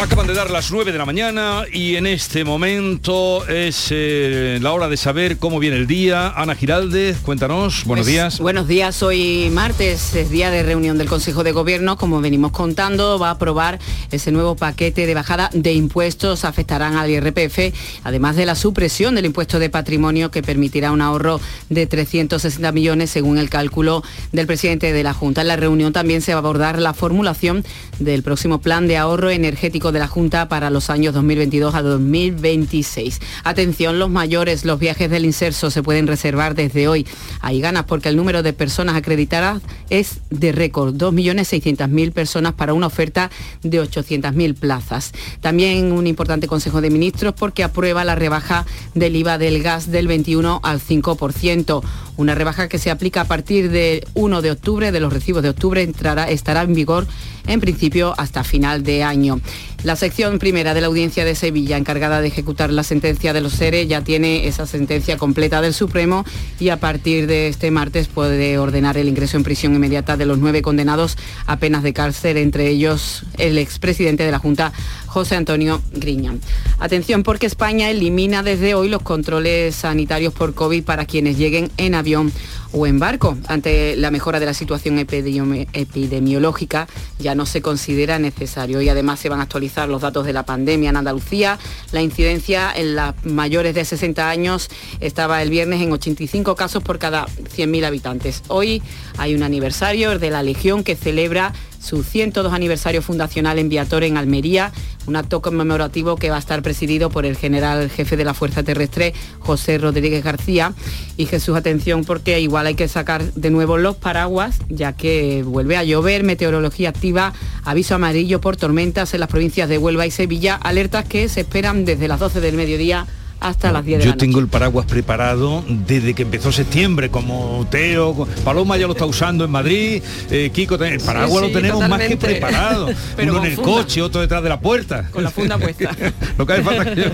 Acaban de dar las 9 de la mañana y en este momento es eh, la hora de saber cómo viene el día. Ana Giraldez, cuéntanos, buenos Pues, días. Buenos días, hoy martes es día de reunión del Consejo de Gobierno. Como venimos contando, va a aprobar ese nuevo paquete de bajada de impuestos. Afectarán al IRPF, además de la supresión del impuesto de patrimonio que permitirá un ahorro de 360 millones según el cálculo del presidente de la Junta. En la reunión también se va a abordar la formulación del próximo plan de ahorro energético de la Junta para los años 2022 a 2026. Atención, los mayores, los viajes del inserso se pueden reservar desde hoy. Hay ganas porque el número de personas acreditadas es de récord, 2.600.000 personas para una oferta de 800.000 plazas. También un importante Consejo de Ministros porque aprueba la rebaja del IVA del gas del 21 al 5%. Una rebaja que se aplica a partir del 1 de octubre, de los recibos de octubre, entrará, estará en vigor en principio hasta final de año. La sección primera de la audiencia de Sevilla, encargada de ejecutar la sentencia de los SERE, ya tiene esa sentencia completa del Supremo y a partir de este martes puede ordenar el ingreso en prisión inmediata de los nueve condenados a penas de cárcel, entre ellos el expresidente de la Junta, José Antonio Griñán. Atención porque España elimina desde hoy los controles sanitarios por COVID para quienes lleguen en avión o en barco. Ante la mejora de la situación epidemiológica ya no se considera necesario y además se van a actualizar los datos de la pandemia en Andalucía. La incidencia en las mayores de 60 años estaba el viernes en 85 casos por cada 100.000 habitantes. Hoy hay un aniversario de la Legión que celebra su 102 aniversario fundacional en Viator, en Almería, un acto conmemorativo que va a estar presidido por el general jefe de la Fuerza Terrestre, José Rodríguez García. Y Jesús, atención, porque igual hay que sacar de nuevo los paraguas, ya que vuelve a llover, meteorología activa, aviso amarillo por tormentas en las provincias de Huelva y Sevilla, alertas que se esperan desde las 12 del mediodía hasta las 10 de Yo la noche. tengo el paraguas preparado desde que empezó septiembre, como Teo, Paloma ya lo está usando en Madrid, eh, Kiko, el paraguas Sí, lo tenemos más que preparado. Pero Uno en el funda. coche, otro detrás de la puerta. Con la funda puesta. lo que hace falta que yo-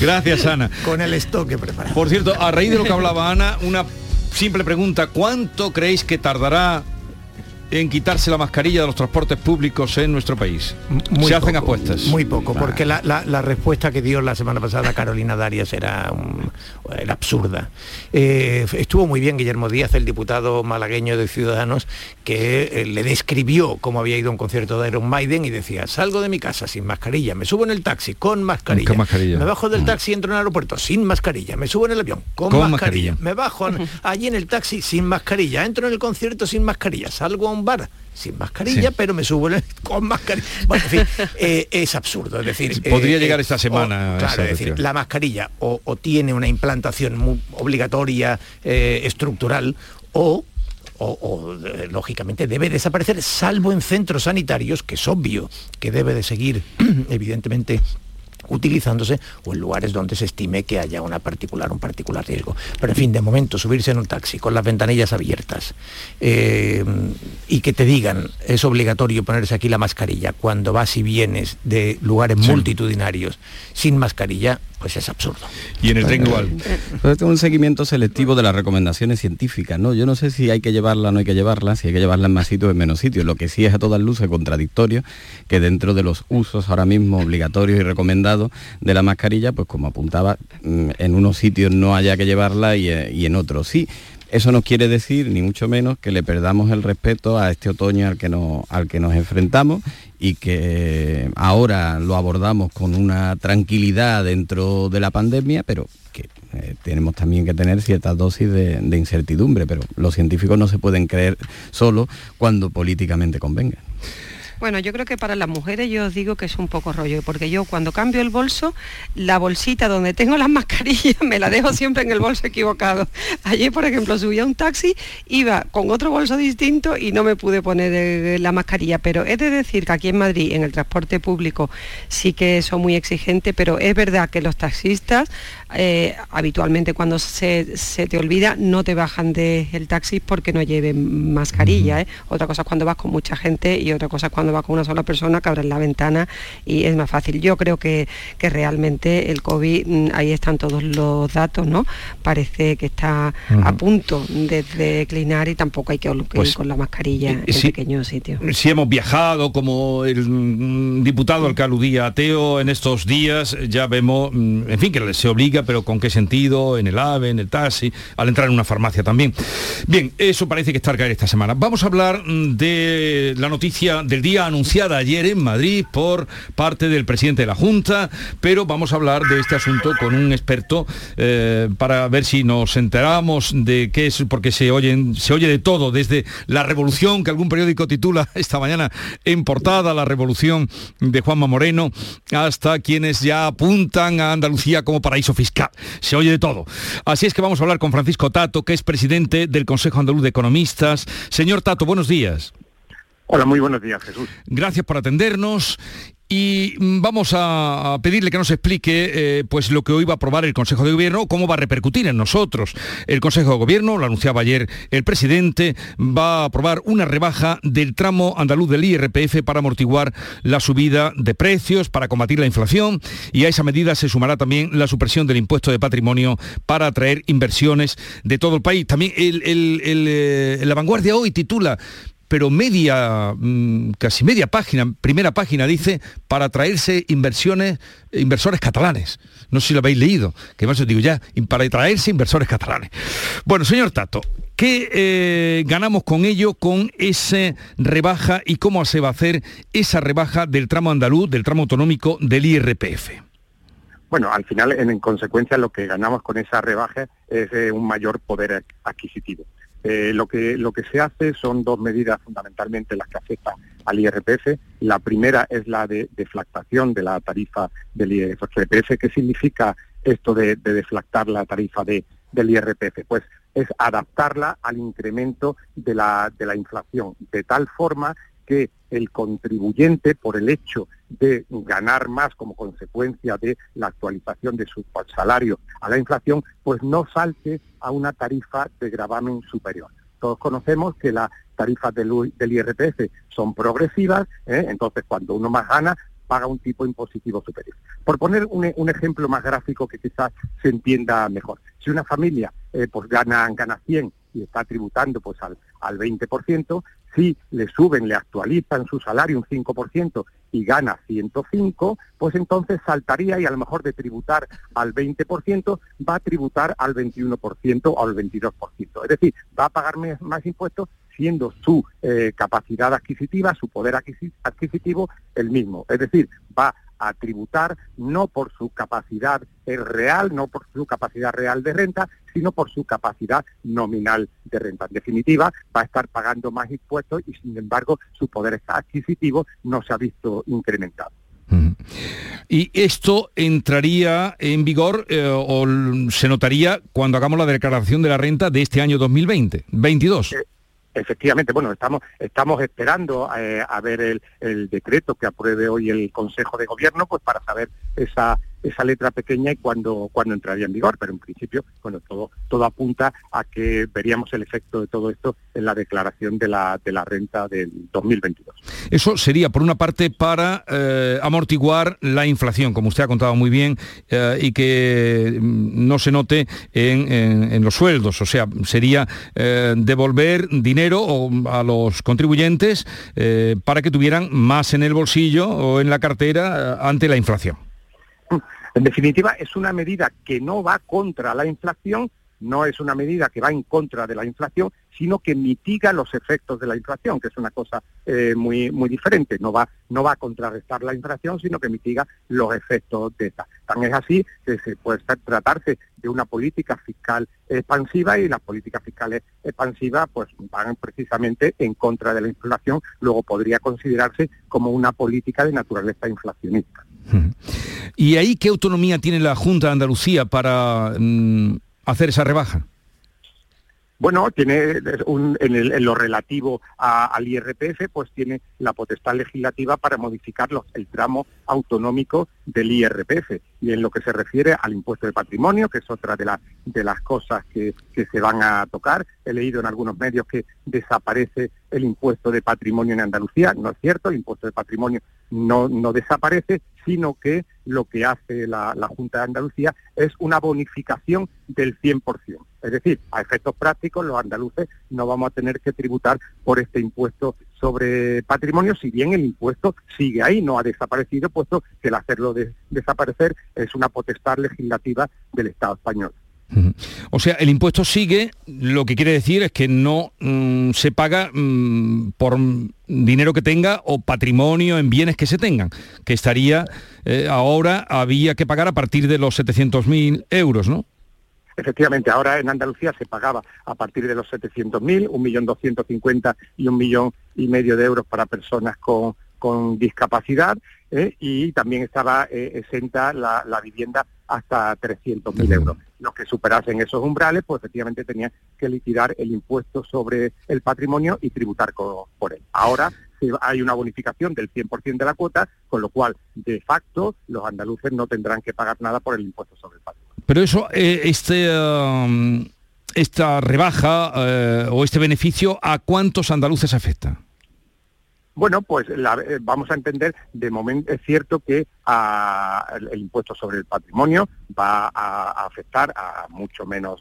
Gracias, Ana. Con el estoque preparado. Por cierto, a raíz de lo que hablaba Ana, una simple pregunta. ¿Cuánto creéis que tardará en quitarse la mascarilla de los transportes públicos en nuestro país? Muy Se hacen apuestas. Muy poco, porque la, la- la respuesta que dio la semana pasada Carolina Darias era, era absurda. Eh, estuvo muy bien Guillermo Díaz, el diputado malagueño de Ciudadanos, que eh, le describió cómo había ido a un concierto de Iron Maiden y decía, salgo de mi casa sin mascarilla, me subo en el taxi con mascarilla, Con mascarilla. me bajo del Mm. taxi y entro en el aeropuerto sin mascarilla, me subo en el avión con, Con mascarilla, mascarilla. me bajo allí en el taxi sin mascarilla, entro en el concierto sin mascarilla, salgo a un bar sin mascarilla, Sí. pero me subo con mascarilla. Bueno, en fin, eh, es absurdo. Es decir, Podría eh, llegar eh, esta semana o- claro, es decir, la mascarilla o, o tiene una implantación mu- obligatoria, eh, estructural, o o, o, lógicamente debe desaparecer, salvo en centros sanitarios, que es obvio que debe de seguir, evidentemente, utilizándose o en lugares donde se estime que haya una particular, un particular riesgo. Pero en fin, de momento, subirse en un taxi con las ventanillas abiertas eh, y que te digan es obligatorio ponerse aquí la mascarilla cuando vas y vienes de lugares Sí. multitudinarios sin mascarilla, pues es absurdo. Y en el tren igual. Pero esto es un seguimiento selectivo de las recomendaciones científicas, ¿no? Yo no sé si hay que llevarla o no hay que llevarla, si hay que llevarla en más sitios o en menos sitios. Lo que sí es a todas luces contradictorio que dentro de los usos ahora mismo obligatorios y recomendados de la mascarilla, pues como apuntaba, mm, en unos sitios no haya que llevarla y, eh, y en otros sí. Eso no quiere decir, ni mucho menos, que le perdamos el respeto a este otoño al que nos, al que nos enfrentamos y que ahora lo abordamos con una tranquilidad dentro de la pandemia, pero que eh, tenemos también que tener ciertas dosis de, de incertidumbre, pero los científicos no se pueden creer solo cuando políticamente convenga. Bueno, yo creo que para las mujeres yo os digo que es un poco rollo, porque yo cuando cambio el bolso, la bolsita donde tengo las mascarillas me la dejo siempre en el bolso equivocado. Ayer, por ejemplo, subí a un taxi, iba con otro bolso distinto y no me pude poner eh, la mascarilla, pero he de decir que aquí en Madrid, en el transporte público, sí que son muy exigentes, pero es verdad que los taxistas eh, habitualmente cuando se, te olvida no te bajan del taxi porque no lleven mascarilla. ¿eh? Otra cosa es cuando vas con mucha gente y otra cosa es cuando vas con una sola persona que abres la ventana y es más fácil. Yo creo que, que realmente el COVID, mm, ahí están todos los datos, ¿no? Parece que está a punto de declinar y tampoco hay que, ir pues, con la mascarilla en pequeños sitios. Si hemos viajado, como el mm, diputado al que aludía ateo en estos días, ya vemos, mm, en fin, que se obliga, pero con qué sentido, en el AVE, en el taxi, al entrar en una farmacia también. Bien, eso parece que está al caer esta semana. Vamos a hablar de la noticia del día anunciada ayer en Madrid por parte del presidente de la Junta, pero vamos a hablar de este asunto con un experto eh, para ver si nos enteramos de qué es, porque se, oyen, se oye de todo, desde la revolución que algún periódico titula esta mañana en portada, la revolución de Juanma Moreno, hasta quienes ya apuntan a Andalucía como paraíso fiscal. Se oye de todo. Así es que vamos a hablar con Francisco Tato, que es presidente del Consejo Andaluz de Economistas. Señor Tato, buenos días. Hola, muy buenos días, Jesús. Gracias por atendernos y mm, vamos a pedirle que nos explique eh, pues lo que hoy va a aprobar el Consejo de Gobierno, cómo va a repercutir en nosotros. El Consejo de Gobierno, lo anunciaba ayer el presidente, va a aprobar una rebaja del tramo andaluz del IRPF para amortiguar la subida de precios, para combatir la inflación y a esa medida se sumará también la supresión del impuesto de patrimonio para atraer inversiones de todo el país. También eh, la vanguardia hoy titula pero media, mm, casi media página, primera página dice, para traerse inversiones, inversores catalanes. No sé si lo habéis leído, que más os digo ya, para traerse inversores catalanes. Bueno, señor Tato, ¿qué eh, ganamos con ello, con esa rebaja y cómo se va a hacer esa rebaja del tramo andaluz, del tramo autonómico del IRPF? Bueno, al final, en, consecuencia, lo que ganamos con esa rebaja es eh, un mayor poder adquisitivo. Eh, lo, que, lo que se hace son dos medidas fundamentalmente las que afectan al IRPF. La primera es la de deflactación de la tarifa del IRPF. ¿Qué significa esto de, deflactar la tarifa de, del IRPF? Pues es adaptarla al incremento de la, de la inflación, de tal forma que el contribuyente, por el hecho de ganar más como consecuencia de la actualización de su salario a la inflación, pues no salte a una tarifa de gravamen superior. Todos conocemos que las tarifas del, IRPF son progresivas, ¿eh? entonces cuando uno más gana, paga un tipo impositivo superior. Por poner un, ejemplo más gráfico que quizás se entienda mejor, si una familia eh, pues gana, gana 100 y está tributando pues al, al 20%, si le suben, le actualizan su salario un 5% y gana 105, pues entonces saltaría y a lo mejor de tributar al 20% va a tributar al 21% o al 22%. Es decir, va a pagar más impuestos siendo su eh, capacidad adquisitiva, su poder adquisitivo el mismo. Es decir, va a tributar no por su capacidad real, no por su capacidad real de renta, sino por su capacidad nominal de renta. En definitiva, va a estar pagando más impuestos y sin embargo su poder adquisitivo no se ha visto incrementado. Y esto entraría en vigor eh, o se notaría cuando hagamos la declaración de la renta de este año 2020, 22. Efectivamente, bueno, estamos, estamos esperando eh, a ver el, el, decreto que apruebe hoy el Consejo de Gobierno, pues para saber esa, esa letra pequeña y cuándo, cuando entraría en vigor, pero en principio, bueno, todo, todo apunta a que veríamos el efecto de todo esto en la declaración de la, de la renta del 2022. Eso sería, por una parte, para eh, amortiguar la inflación, como usted ha contado muy bien, eh, y que mm, no se note en, los sueldos, o sea, sería eh, devolver dinero a los contribuyentes para que tuvieran más en el bolsillo o en la cartera ante la inflación. En definitiva, es una medida que no va contra la inflación, no es una medida que va en contra de la inflación, sino que mitiga los efectos de la inflación, que es una cosa eh, muy, muy diferente. No va, no va a contrarrestar la inflación, sino que mitiga los efectos de esta. Tan es así que se puede tratarse de una política fiscal expansiva y las políticas fiscales expansivas pues van precisamente en contra de la inflación, luego podría considerarse como una política de naturaleza inflacionista. ¿Y ahí qué autonomía tiene la Junta de Andalucía para mm, hacer esa rebaja? Bueno, tiene en, lo relativo al IRPF, pues tiene la potestad legislativa para modificar el tramo autonómico del IRPF. Y en lo que se refiere al impuesto de patrimonio, que es otra de, de las cosas que, se van a tocar, he leído en algunos medios que desaparece el impuesto de patrimonio en Andalucía. No es cierto, el impuesto de patrimonio no, no desaparece, sino que lo que hace la, Junta de Andalucía es una bonificación del 100%. Es decir, a efectos prácticos, los andaluces no vamos a tener que tributar por este impuesto sobre patrimonio, si bien el impuesto sigue ahí, no ha desaparecido, puesto que el hacerlo desaparecer es una potestad legislativa del Estado español. O sea, el impuesto sigue, lo que quiere decir es que no mm, se paga mm, por dinero que tenga o patrimonio en bienes que se tengan, que estaría, eh, ahora había que pagar a partir de los 700.000 euros, ¿no? Efectivamente, ahora en Andalucía se pagaba a partir de los 700.000, 1.250.000 y un millón y medio de euros para personas con, discapacidad ¿eh? y también estaba eh, exenta la, la vivienda hasta 300.000 euros. Los que superasen esos umbrales, pues efectivamente tenían que liquidar el impuesto sobre el patrimonio y tributar por él. Ahora hay una bonificación del 100% de la cuota, con lo cual, de facto, los andaluces no tendrán que pagar nada por el impuesto sobre el patrimonio. Pero eso, eh, este... Um, esta rebaja eh, o este beneficio, ¿a cuántos andaluces afecta? Bueno, pues eh, vamos a entender, de momento es cierto que el, impuesto sobre el patrimonio va a, afectar a mucho menos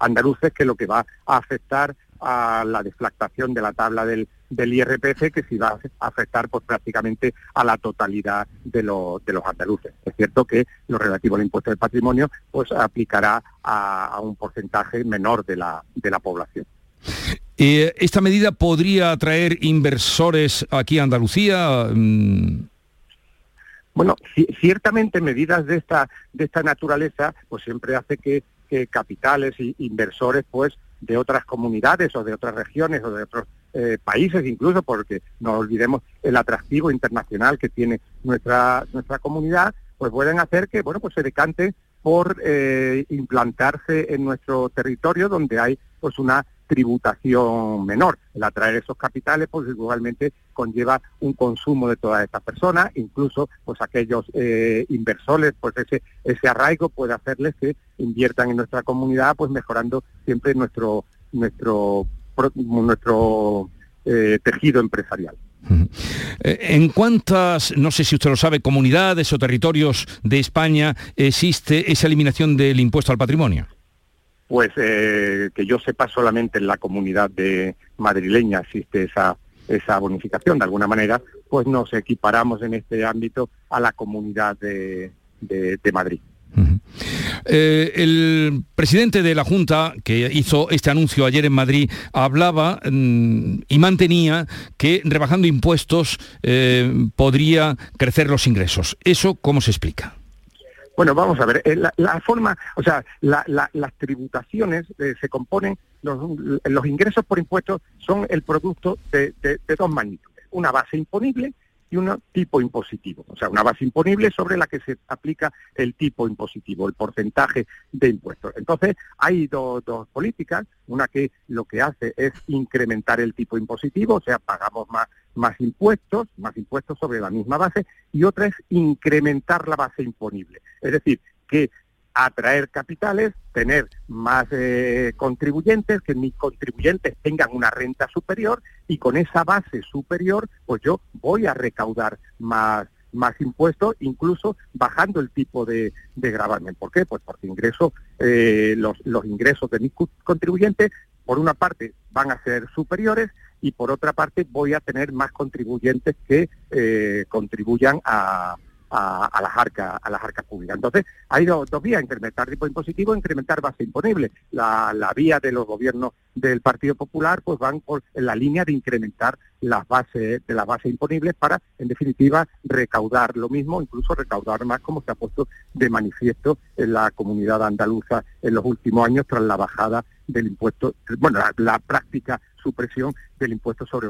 andaluces que lo que va a afectar a la deflactación de la tabla del, IRPF, que sí va a afectar pues, prácticamente a la totalidad de, los andaluces. Es cierto que lo relativo al impuesto del patrimonio pues aplicará a, un porcentaje menor de la población. Eh, ¿Esta medida podría atraer inversores aquí a Andalucía? Mm. Bueno, ciertamente medidas de esta, de esta naturaleza pues siempre hace que, capitales e inversores pues de otras comunidades o de otras regiones o de otros eh, países incluso, porque no olvidemos el atractivo internacional que tiene nuestra, nuestra comunidad, pues pueden hacer que bueno pues se decante por eh, implantarse en nuestro territorio donde hay pues una tributación menor. El atraer esos capitales, pues igualmente conlleva un consumo de todas estas personas, incluso pues aquellos eh, inversores, pues ese, ese arraigo puede hacerles que inviertan en nuestra comunidad, pues mejorando siempre nuestro, nuestro, nuestro eh, tejido empresarial. Eh, ¿En cuántas, no sé si usted lo sabe, comunidades o territorios de España existe esa eliminación del impuesto al patrimonio? pues eh, que yo sepa solamente en la comunidad de madrileña existe esa esa bonificación de alguna manera pues nos equiparamos en este ámbito a la comunidad de, Madrid. Eh, el presidente de la Junta, que hizo este anuncio ayer en Madrid, hablaba mm, y mantenía que rebajando impuestos eh, podría crecer los ingresos. ¿Eso cómo se explica? Bueno, vamos a ver, eh, la, forma, o sea, las tributaciones se componen, los, ingresos por impuestos son el producto de, dos magnitudes, una base imponible y un tipo impositivo, o sea, una base imponible sobre la que se aplica el tipo impositivo, el porcentaje de impuestos. Entonces, hay dos políticas, una que lo que hace es incrementar el tipo impositivo, o sea, pagamos más más impuestos, más impuestos sobre la misma base, y otra es incrementar la base imponible. Es decir, que atraer capitales, tener más eh, contribuyentes, que mis contribuyentes tengan una renta superior y con esa base superior, pues yo voy a recaudar más, más impuestos, incluso bajando el tipo de, de gravamen. ¿Por qué? Pues porque ingreso, eh, los, los ingresos de mis contribuyentes, por una parte, van a ser superiores y por otra parte voy a tener más contribuyentes que eh, contribuyan a, a, las arcas a las arcas públicas. Entonces, hay dos, vías, incrementar tipo impositivo incrementar base imponible. La, vía de los gobiernos del Partido Popular pues van por la línea de incrementar las bases de las bases imponibles para, en definitiva, recaudar lo mismo, incluso recaudar más, como se ha puesto de manifiesto en la comunidad andaluza en los últimos años tras la bajada del impuesto, bueno, la práctica supresión del impuesto sobre,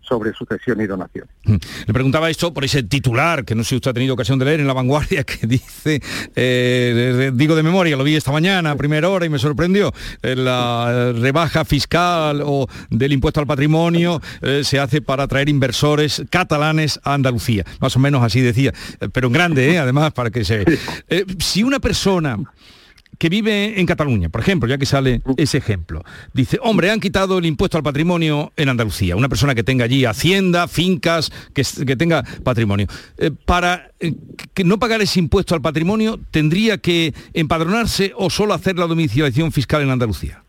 sobre sucesión y donación. Mm. Le preguntaba esto por ese titular que no sé si usted ha tenido ocasión de leer en La Vanguardia que dice, eh, digo de memoria, lo vi esta mañana a primera hora y me sorprendió, eh, la rebaja fiscal o del impuesto al patrimonio eh, se hace para atraer inversores catalanes a Andalucía. Más o menos así decía, pero en grande, además, para que se... si una persona que vive en Cataluña, por ejemplo, ya que sale ese ejemplo, dice, hombre, han quitado el impuesto al patrimonio en Andalucía, una persona que tenga allí hacienda, fincas, que, tenga patrimonio. Eh, para eh, que no pagar ese impuesto al patrimonio, ¿tendría que empadronarse o solo hacer la domiciliación fiscal en Andalucía?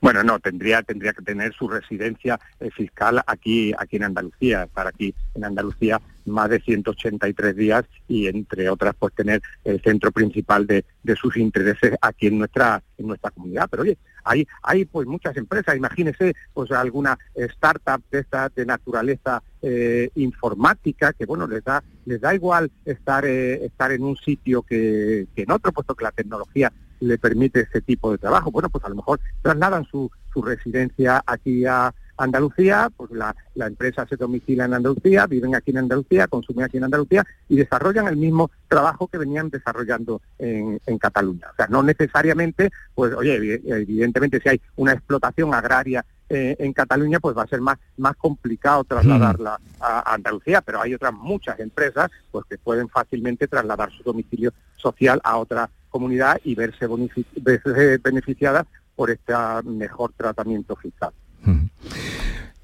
Bueno, no, tendría, tendría que tener su residencia eh, fiscal aquí, aquí en Andalucía, estar aquí en Andalucía más de 183 días y entre otras pues tener el centro principal de, sus intereses aquí en nuestra en nuestra comunidad. Pero oye hay hay pues muchas empresas imagínese pues alguna startup de esta de naturaleza eh, informática que bueno les da les da igual estar eh, estar en un sitio que, que en otro puesto que la tecnología le permite ese tipo de trabajo bueno pues a lo mejor trasladan su, su residencia aquí a Andalucía, pues la, empresa se domicila en Andalucía, viven aquí en Andalucía, consumen aquí en Andalucía y desarrollan el mismo trabajo que venían desarrollando en, Cataluña. O sea, no necesariamente, pues oye, evidentemente si hay una explotación agraria eh, en Cataluña, pues va a ser más, más complicado trasladarla mm. a, Andalucía, pero hay otras muchas empresas pues que pueden fácilmente trasladar su domicilio social a otra comunidad y verse, verse beneficiadas por este mejor tratamiento fiscal.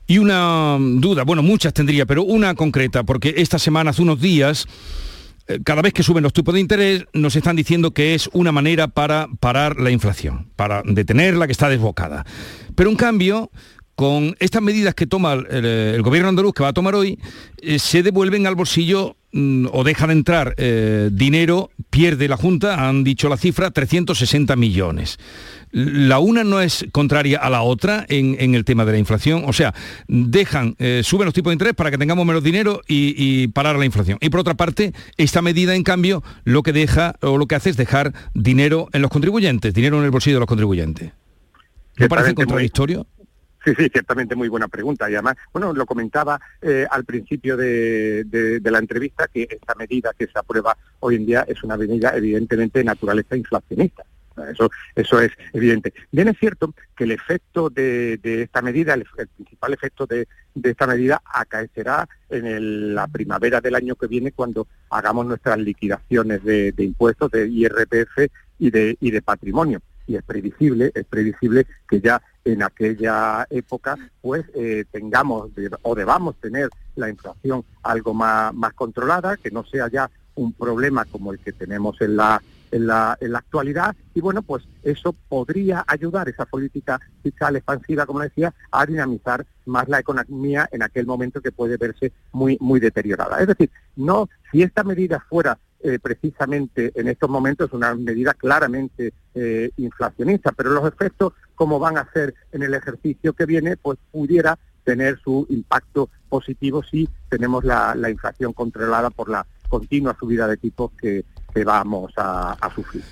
Y una duda, bueno, muchas tendría, pero una concreta, porque esta semana, hace unos días, eh, cada vez que suben los tipos de interés, nos están diciendo que es una manera para parar la inflación, para detenerla que está desbocada. Pero en cambio, con estas medidas que toma el, gobierno andaluz, que va a tomar hoy, eh, se devuelven al bolsillo mm, o deja de entrar eh, dinero, pierde la Junta, han dicho la cifra, 360 millones la una no es contraria a la otra en, el tema de la inflación. O sea, dejan, eh, suben los tipos de interés para que tengamos menos dinero y, parar la inflación. Y por otra parte, esta medida, en cambio, lo que deja o lo que hace es dejar dinero en los contribuyentes, dinero en el bolsillo de los contribuyentes. ¿No parece contradictorio? Sí, sí, ciertamente muy buena pregunta. Y además, bueno, lo comentaba eh, al principio de, la entrevista que esta medida que se aprueba hoy en día es una medida evidentemente de naturaleza inflacionista. Eso, eso es evidente. Bien es cierto que el efecto de, esta medida, el, principal efecto de, esta medida acaecerá en la primavera del año que viene cuando hagamos nuestras liquidaciones de, impuestos, de IRPF y de, y de patrimonio. Y es previsible, es previsible que ya en aquella época pues eh, tengamos o debamos tener la inflación algo más, más controlada, que no sea ya un problema como el que tenemos en la en la, en la actualidad y bueno, pues eso podría ayudar esa política fiscal expansiva, como decía, a dinamizar más la economía en aquel momento que puede verse muy, muy deteriorada. Es decir, no, si esta medida fuera eh, precisamente en estos momentos una medida claramente eh, inflacionista, pero los efectos, como van a ser en el ejercicio que viene, pues pudiera tener su impacto positivo si tenemos la, la inflación controlada por la continua subida de tipos que, que vamos a, sufrir.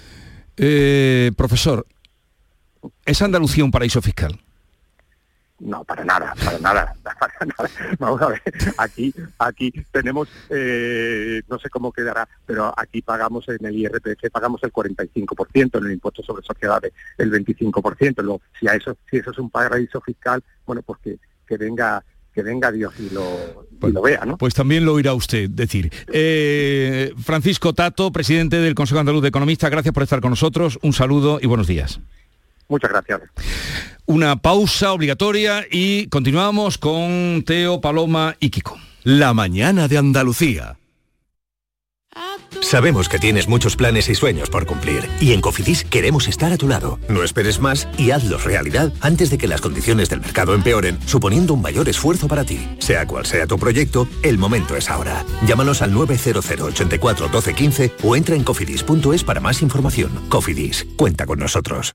Eh, profesor, ¿es Andalucía un paraíso fiscal? No, para nada, para nada, para nada. Vamos a ver, aquí, aquí tenemos, eh, no sé cómo quedará, pero aquí pagamos en el IRPF, pagamos el 45%, en el impuesto sobre sociedades el 25%. Luego, si, a eso, si eso es un paraíso fiscal, bueno, pues que, que venga que venga Dios y lo, pues, lo vea, ¿no? Pues también lo oirá usted decir. Eh, Francisco Tato, presidente del Consejo Andaluz de Economistas, gracias por estar con nosotros. Un saludo y buenos días. Muchas gracias. Una pausa obligatoria y continuamos con Teo, Paloma y Kiko. La mañana de Andalucía. Sabemos que tienes muchos planes y sueños por cumplir y en Cofidis queremos estar a tu lado. No esperes más y hazlos realidad antes de que las condiciones del mercado empeoren, suponiendo un mayor esfuerzo para ti. Sea cual sea tu proyecto, el momento es ahora. Llámanos al 900 84 12 15 o entra en cofidis.es para más información. Cofidis, cuenta con nosotros.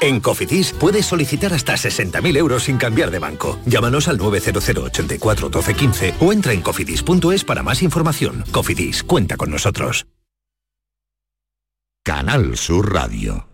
En Cofidis puedes solicitar hasta 60.000 euros sin cambiar de banco. Llámanos al 900 84 12 15 o entra en cofidis.es para más información. Cofidis, cuenta con nosotros. Canal Sur Radio.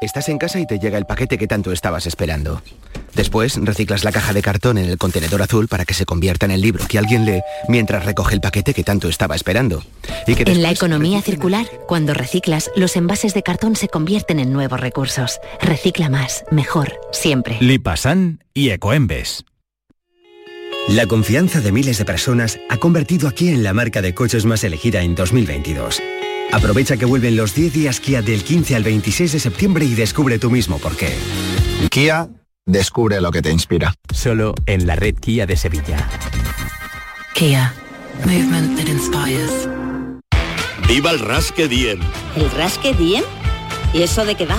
Estás en casa y te llega el paquete que tanto estabas esperando. Después reciclas la caja de cartón en el contenedor azul para que se convierta en el libro que alguien lee mientras recoge el paquete que tanto estaba esperando. Y que en la economía circular, cuando reciclas, los envases de cartón se convierten en nuevos recursos. Recicla más, mejor, siempre. Lipasan y Ecoembes. La confianza de miles de personas ha convertido a Kia en la marca de coches más elegida en 2022. Aprovecha que vuelven los 10 días Kia del 15 al 26 de septiembre y descubre tú mismo por qué. Kia, descubre lo que te inspira. Solo en la red Kia de Sevilla. Kia, movement that inspires. ¡Viva el Rasque Diem! ¿El Rasque Diem? ¿Y eso de qué va?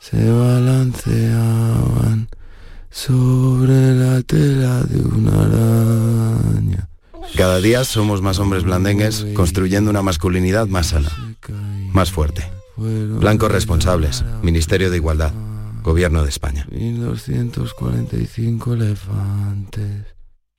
se balanceaban sobre la tela de una araña. Cada día somos más hombres blandengues construyendo una masculinidad más sana, más fuerte. Blancos responsables, Ministerio de Igualdad, Gobierno de España. 1245 elefantes.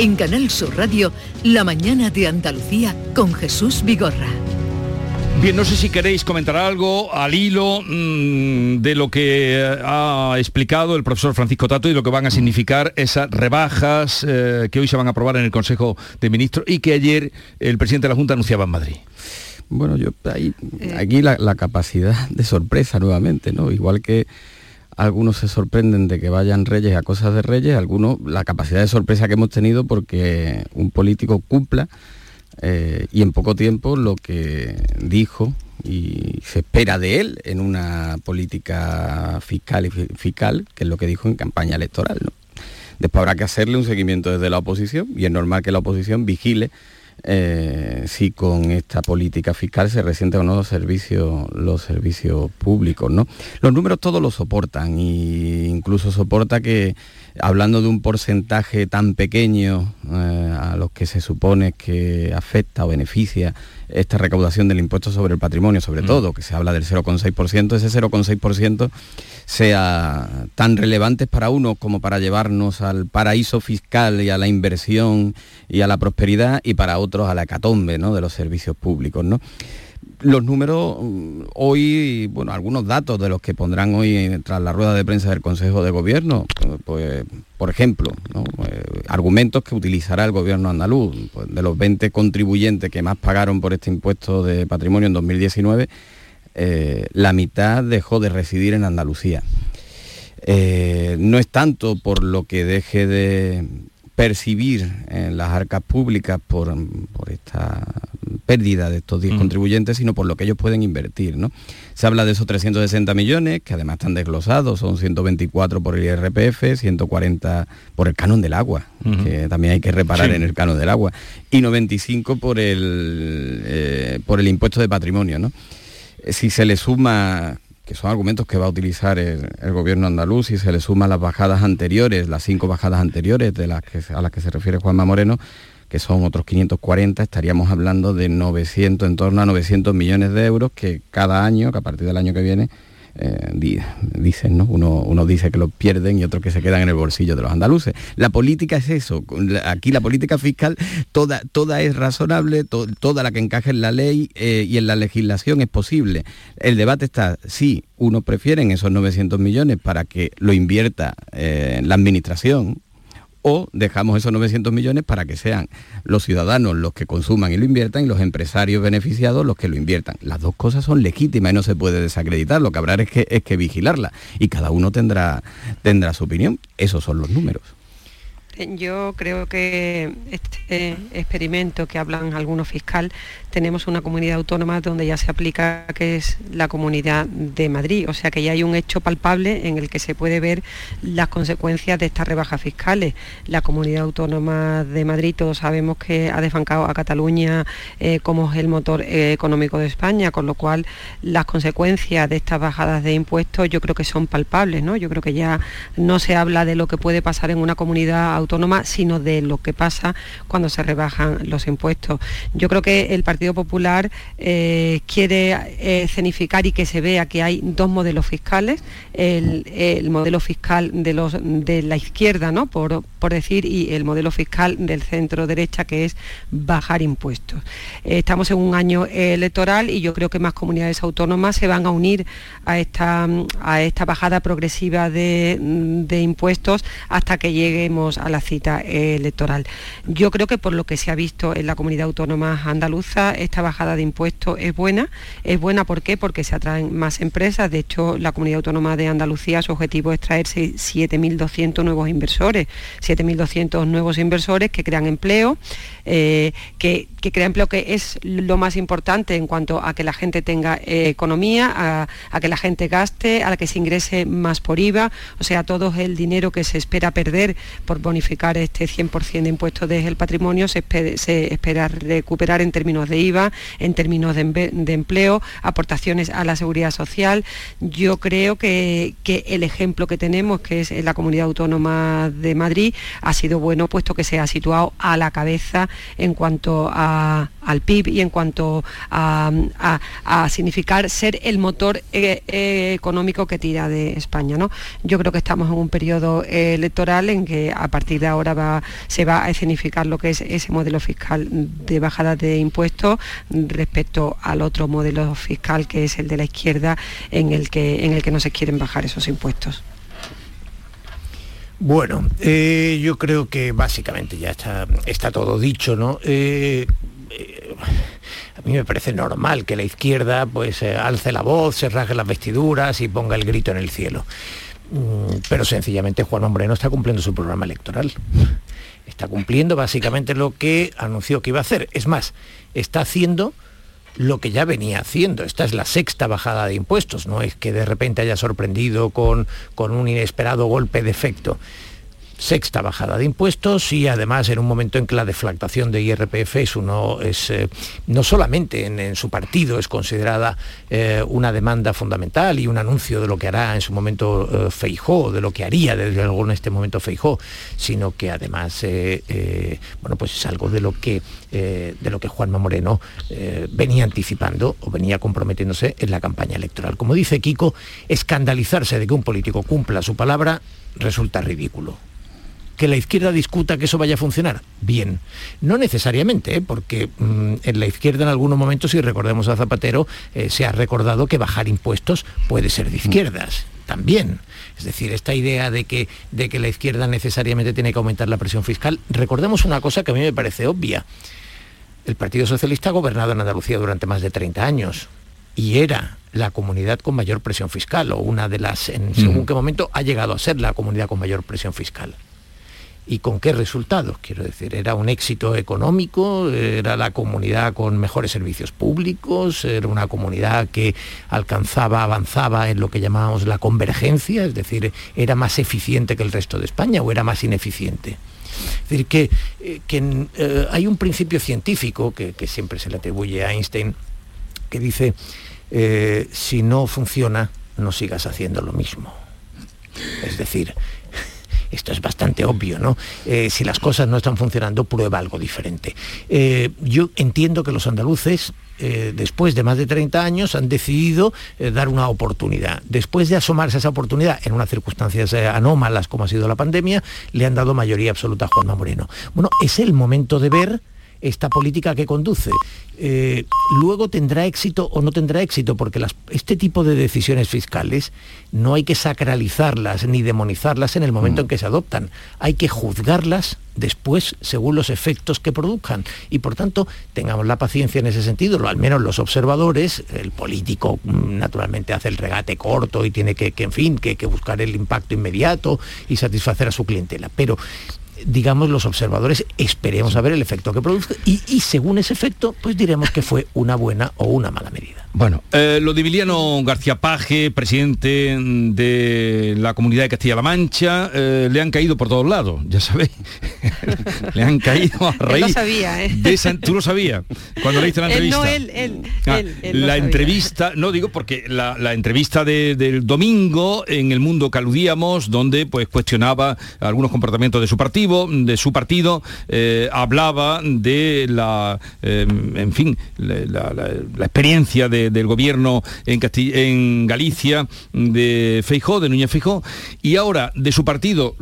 En Canal Sur Radio, La mañana de Andalucía con Jesús Vigorra. Bien, no sé si queréis comentar algo al hilo mmm, de lo que ha explicado el profesor Francisco Tato y lo que van a significar esas rebajas eh, que hoy se van a aprobar en el Consejo de Ministros y que ayer el presidente de la Junta anunciaba en Madrid. Bueno, yo ahí, aquí la, la capacidad de sorpresa nuevamente, ¿no? Igual que algunos se sorprenden de que vayan reyes a cosas de reyes, algunos la capacidad de sorpresa que hemos tenido porque un político cumpla eh, y en poco tiempo lo que dijo y se espera de él en una política fiscal y fiscal, que es lo que dijo en campaña electoral. ¿no? Después habrá que hacerle un seguimiento desde la oposición y es normal que la oposición vigile eh, si con esta política fiscal se resienten o no los servicios, los servicios públicos. ¿no? Los números todos lo soportan e incluso soporta que hablando de un porcentaje tan pequeño eh, a los que se supone que afecta o beneficia esta recaudación del impuesto sobre el patrimonio, sobre mm. todo, que se habla del 0,6%, ese 0,6% sea tan relevante para uno como para llevarnos al paraíso fiscal y a la inversión y a la prosperidad y para otros a la hecatombe ¿no? de los servicios públicos. ¿no? Los números mm, hoy, bueno, algunos datos de los que pondrán hoy tras la rueda de prensa del Consejo de Gobierno, pues, por ejemplo, eh, argumentos que utilizará el gobierno andaluz. Pues, de los 20 contribuyentes que más pagaron por este impuesto de patrimonio en 2019, eh, la mitad dejó de residir en Andalucía. Eh, no es tanto por lo que deje de percibir en las arcas públicas por, esta pérdida de estos 10 contribuyentes, sino por lo que ellos pueden invertir. ¿no? Se habla de esos 360 millones, que además están desglosados, son 124 por el IRPF, 140 por el canon del agua, que también hay que reparar en el canon del agua, y 95 por el, eh, por el impuesto de patrimonio. ¿no? Si se le suma que son argumentos que va a utilizar el, gobierno andaluz y se le suman las bajadas anteriores, las cinco bajadas anteriores de las que, a las que se refiere Juanma Moreno, que son otros 540, estaríamos hablando de 900, en torno a 900 millones de euros que cada año, que a partir del año que viene, eh, dicen, ¿no? Uno, dice que los pierden y otros que se quedan en el bolsillo de los andaluces. La política es eso, aquí la política fiscal toda, toda es razonable, toda la que encaje en la ley eh, y en la legislación es posible. El debate está, si uno prefiere esos 900 millones para que lo invierta eh, la administración, o dejamos esos 900 millones para que sean los ciudadanos los que consuman y lo inviertan y los empresarios beneficiados los que lo inviertan. Las dos cosas son legítimas y no se puede desacreditar, lo que habrá es que, es que vigilarla y cada uno tendrá, tendrá su opinión. Esos son los números. Yo creo que este experimento que hablan algunos fiscal, tenemos una comunidad autónoma donde ya se aplica, que es la comunidad de Madrid. O sea que ya hay un hecho palpable en el que se puede ver las consecuencias de estas rebajas fiscales. La comunidad autónoma de Madrid, todos sabemos que ha desbancado a Cataluña eh, como es el motor eh, económico de España, con lo cual las consecuencias de estas bajadas de impuestos yo creo que son palpables. ¿no? Yo creo que ya no se habla de lo que puede pasar en una comunidad autónoma autónoma, sino de lo que pasa cuando se rebajan los impuestos. Yo creo que el Partido Popular eh, quiere eh, escenificar y que se vea que hay dos modelos fiscales, el, modelo fiscal de, los, de la izquierda, ¿no? por, por decir, y el modelo fiscal del centro derecha, que es bajar impuestos. Estamos en un año electoral y yo creo que más comunidades autónomas se van a unir a esta, a esta bajada progresiva de impuestos hasta que lleguemos a la cita electoral. Yo creo que por lo que se ha visto en la comunidad autónoma andaluza, esta bajada de impuestos es buena. Es buena. Porque se atraen más empresas. De hecho, la comunidad autónoma de Andalucía, su objetivo es traerse 7.200 nuevos inversores, 7.200 nuevos inversores que crean empleo, eh, que, crea empleo que es lo más importante en cuanto a que la gente tenga eh, economía, a, que la gente gaste, a que se ingrese más por IVA, o sea, todo el dinero que se espera perder por bonificar este 100% de impuestos desde el patrimonio se espera, recuperar en términos de IVA, en términos de, empleo, aportaciones a la seguridad social. Yo creo que, el ejemplo que tenemos, que es la comunidad autónoma de Madrid, ha sido bueno puesto que se ha situado a la cabeza en cuanto al PIB y en cuanto a, significar ser el motor eh, eh, económico que tira de España. ¿no? Yo creo que estamos en un periodo electoral en que a partir de ahora se va a escenificar lo que es ese modelo fiscal de bajada de impuestos respecto al otro modelo fiscal que es el de la izquierda en el que, en el que no se quieren bajar esos impuestos. Bueno, eh, yo creo que básicamente ya está, todo dicho, ¿no? Eh, eh, a mí me parece normal que la izquierda pues alce la voz, se rasgue las vestiduras y ponga el grito en el cielo. Mm, pero sencillamente Juan Moreno está cumpliendo su programa electoral. Está cumpliendo básicamente lo que anunció que iba a hacer. Es más, está haciendo lo que ya venía haciendo. Esta es la sexta bajada de impuestos, no es que de repente haya sorprendido con, con un inesperado golpe de efecto sexta bajada de impuestos y además en un momento en que la deflactación de IRPF es eh, no solamente en, su partido es considerada eh, una demanda fundamental y un anuncio de lo que hará en su momento eh, Feijó, de lo que haría desde luego en este momento Feijó, sino que además bueno pues es algo de lo que de lo que Juanma Moreno venía anticipando o venía comprometiéndose en la campaña electoral. Como dice Kiko, escandalizarse de que un político cumpla su palabra resulta ridículo que la izquierda discuta que eso vaya a funcionar. Bien, no necesariamente, ¿eh? porque mm, en la izquierda en algunos momentos, si recordemos a Zapatero, eh, se ha recordado que bajar impuestos puede ser de izquierdas también. Es decir, esta idea de que, de que la izquierda necesariamente tiene que aumentar la presión fiscal, recordemos una cosa que a mí me parece obvia. El Partido Socialista ha gobernado en Andalucía durante más de 30 años y era la comunidad con mayor presión fiscal, o una de las, en según qué momento ha llegado a ser la comunidad con mayor presión fiscal. ¿Y con qué resultados? Quiero decir, era un éxito económico, era la comunidad con mejores servicios públicos, era una comunidad que alcanzaba, avanzaba en lo que llamábamos la convergencia, es decir, era más eficiente que el resto de España o era más ineficiente. Es decir, que, eh, que eh, hay un principio científico que, que, siempre se le atribuye a Einstein, que dice, eh, si no funciona, no sigas haciendo lo mismo. Es decir, esto es bastante obvio, ¿no? Eh, si las cosas no están funcionando, prueba algo diferente. Eh, yo entiendo que los andaluces eh, después de más de 30 años, han decidido dar una oportunidad. Después de asomarse a esa oportunidad en unas circunstancias anómalas como ha sido la pandemia, le han dado mayoría absoluta a Juanma Moreno. Bueno, es el momento de ver esta política que conduce. Eh, luego tendrá éxito o no tendrá éxito, porque las, este tipo de decisiones fiscales no hay que sacralizarlas ni demonizarlas en el momento en que se adoptan. Hay que juzgarlas después según los efectos que produzcan. Y por tanto, tengamos la paciencia en ese sentido, al menos los observadores, el político mm, naturalmente hace el regate corto y tiene que, que en fin, que, que buscar el impacto inmediato y satisfacer a su clientela. Pero digamos, los observadores esperemos a ver el efecto que produce y, y, según ese efecto, pues diremos que fue una buena o una mala medida. Bueno, eh, lo de Emiliano García Paje, presidente de la Comunidad de Castilla-La Mancha, eh, le han caído por todos lados, ya sabéis. le han caído a raíz. Él lo sabía, ¿eh? de esa, ¿Tú lo sabías? Cuando leíste la entrevista. Él, no, él, él, ah, él, él la entrevista, no digo porque la, la entrevista de, del domingo en el mundo que aludíamos, donde pues cuestionaba algunos comportamientos de su partido, de su partido, eh, hablaba de la, eh, en fin, la, experiencia de del gobierno en, en Galicia de Feijó, de Núñez Feijó, y ahora de su partido,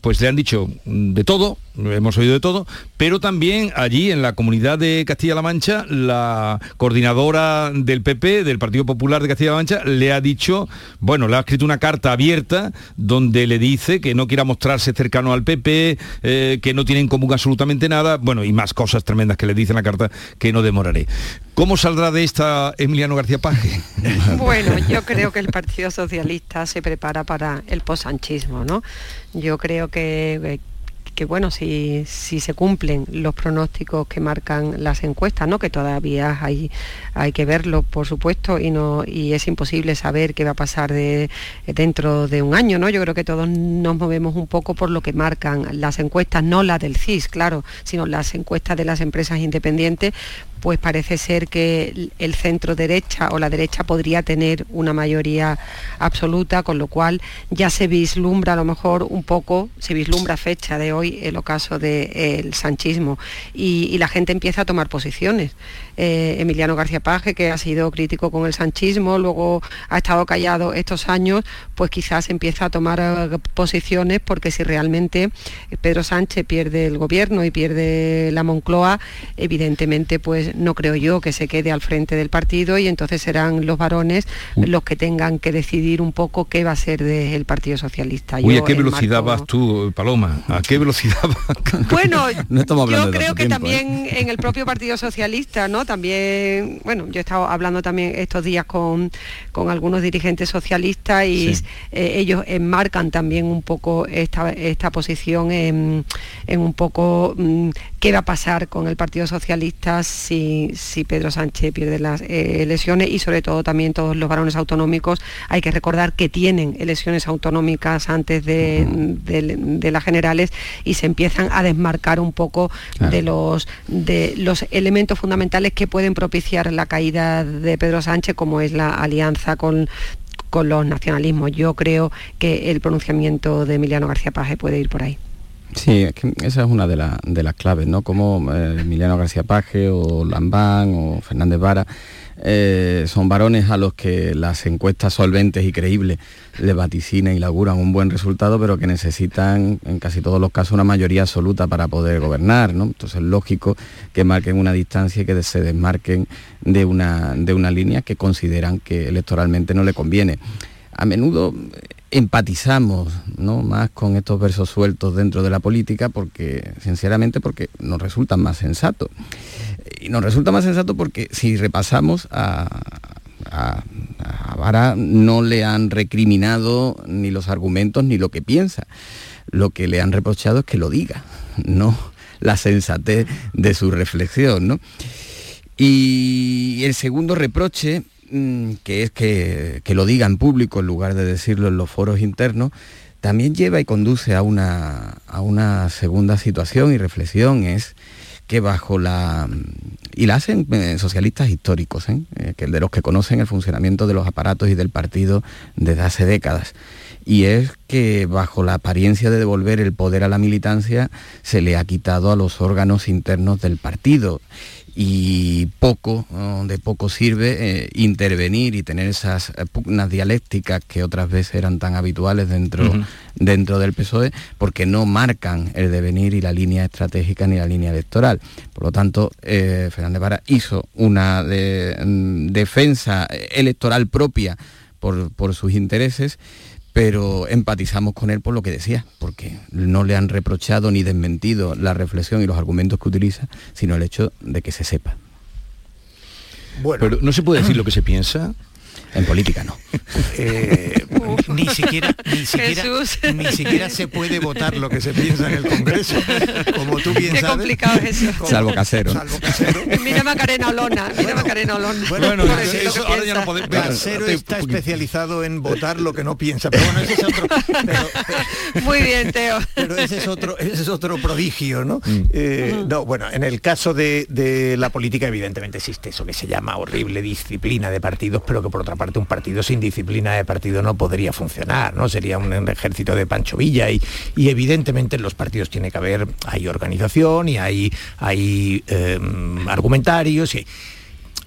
pues le han dicho de todo, hemos oído de todo, pero también allí en la comunidad de Castilla-La Mancha, la coordinadora del PP, del Partido Popular de Castilla-La Mancha, le ha dicho, bueno, le ha escrito una carta abierta donde le dice que no quiera mostrarse cercano al PP, eh, que no tiene en común absolutamente nada, bueno, y más cosas tremendas que le dice en la carta que no demoraré. ¿Cómo saldrá de esta Emiliano García Paje? Bueno, yo creo que el Partido Socialista se prepara para el posanchismo, ¿no? Yo creo que, que bueno, si, si, se cumplen los pronósticos que marcan las encuestas, ¿no? que todavía hay, hay que verlo, por supuesto, y, no, y es imposible saber qué va a pasar de, dentro de un año. ¿no? Yo creo que todos nos movemos un poco por lo que marcan las encuestas, no las del CIS, claro, sino las encuestas de las empresas independientes, pues parece ser que el centro derecha o la derecha podría tener una mayoría absoluta, con lo cual ya se vislumbra a lo mejor un poco, se vislumbra fecha de hoy el ocaso del de, sanchismo y, y, la gente empieza a tomar posiciones. Eh, Emiliano García Paje, que ha sido crítico con el sanchismo, luego ha estado callado estos años, pues quizás empieza a tomar uh, posiciones porque si realmente Pedro Sánchez pierde el gobierno y pierde la Moncloa, evidentemente pues no creo yo que se quede al frente del partido y entonces serán los varones los que tengan que decidir un poco qué va a ser del Partido Socialista. Uy, ¿a qué velocidad marco... vas tú, Paloma? ¿A qué velocidad Bueno, no yo creo que tiempo, también ¿eh? en el propio Partido Socialista, ¿no? También, bueno, yo he estado hablando también estos días con, con algunos dirigentes socialistas y sí. eh, ellos enmarcan también un poco esta, esta posición en, en un poco mmm, qué va a pasar con el Partido Socialista si, si Pedro Sánchez pierde las eh, elecciones y sobre todo también todos los varones autonómicos. Hay que recordar que tienen elecciones autonómicas antes de, de, de las generales y se empiezan a desmarcar un poco claro. de, los, de los elementos fundamentales que pueden propiciar la caída de Pedro Sánchez, como es la alianza con con los nacionalismos. Yo creo que el pronunciamiento de Emiliano García Paje puede ir por ahí. Sí, es que esa es una de, de las claves, ¿no? Como eh, Emiliano García Paje o Lambán o Fernández Vara eh, son varones a los que las encuestas solventes y creíbles le vaticinan y auguran un buen resultado, pero que necesitan en casi todos los casos una mayoría absoluta para poder gobernar. ¿no? Entonces es lógico que marquen una distancia y que se desmarquen de una, de una línea que consideran que electoralmente no le conviene. A menudo empatizamos ¿no? más con estos versos sueltos dentro de la política porque, sinceramente, porque nos resultan más sensatos. Y nos resulta más sensato porque si repasamos a, a, Vara no le han recriminado ni los argumentos ni lo que piensa. Lo que le han reprochado es que lo diga, no la sensatez de su reflexión. ¿no? Y el segundo reproche que es que, lo diga en público en lugar de decirlo en los foros internos, también lleva y conduce a una, a una segunda situación y reflexión, es que bajo la... y la hacen eh, socialistas históricos, ¿eh? Eh, que de los que conocen el funcionamiento de los aparatos y del partido desde hace décadas. Y es que bajo la apariencia de devolver el poder a la militancia se le ha quitado a los órganos internos del partido y poco, de poco sirve eh, intervenir y tener esas pugnas dialécticas que otras veces eran tan habituales dentro, dentro del PSOE, porque no marcan el devenir y la línea estratégica ni la línea electoral. Por lo tanto, eh, Fernández Vara hizo una mm, defensa electoral propia por, por sus intereses pero empatizamos con él por lo que decía, porque no le han reprochado ni desmentido la reflexión y los argumentos que utiliza, sino el hecho de que se sepa. Bueno. Pero no se puede decir lo que se piensa. En política no. Eh, ni siquiera, ni siquiera, ni siquiera se puede votar lo que se piensa en el Congreso. Como tú bien Qué complicado es eso. Salvo casero. Salvo casero. mira Macarena Olona, mira Macarena Olona. Bueno, eso, ahora ya no podemos. Casero está especializado en votar lo que no piensa. Pero bueno, ese es otro. Muy bien, Teo. Pero ese es otro, ese es otro prodigio, ¿no? Mm. Eh, no, bueno, en el caso de, de la política, evidentemente existe eso que se llama horrible disciplina de partidos, pero que por otra parte un partido sin disciplina de partido no podría funcionar, ¿no? Sería un ejército de Pancho Villa y, evidentemente en los partidos tiene que haber, hay organización y hay, hay em, argumentarios. Y...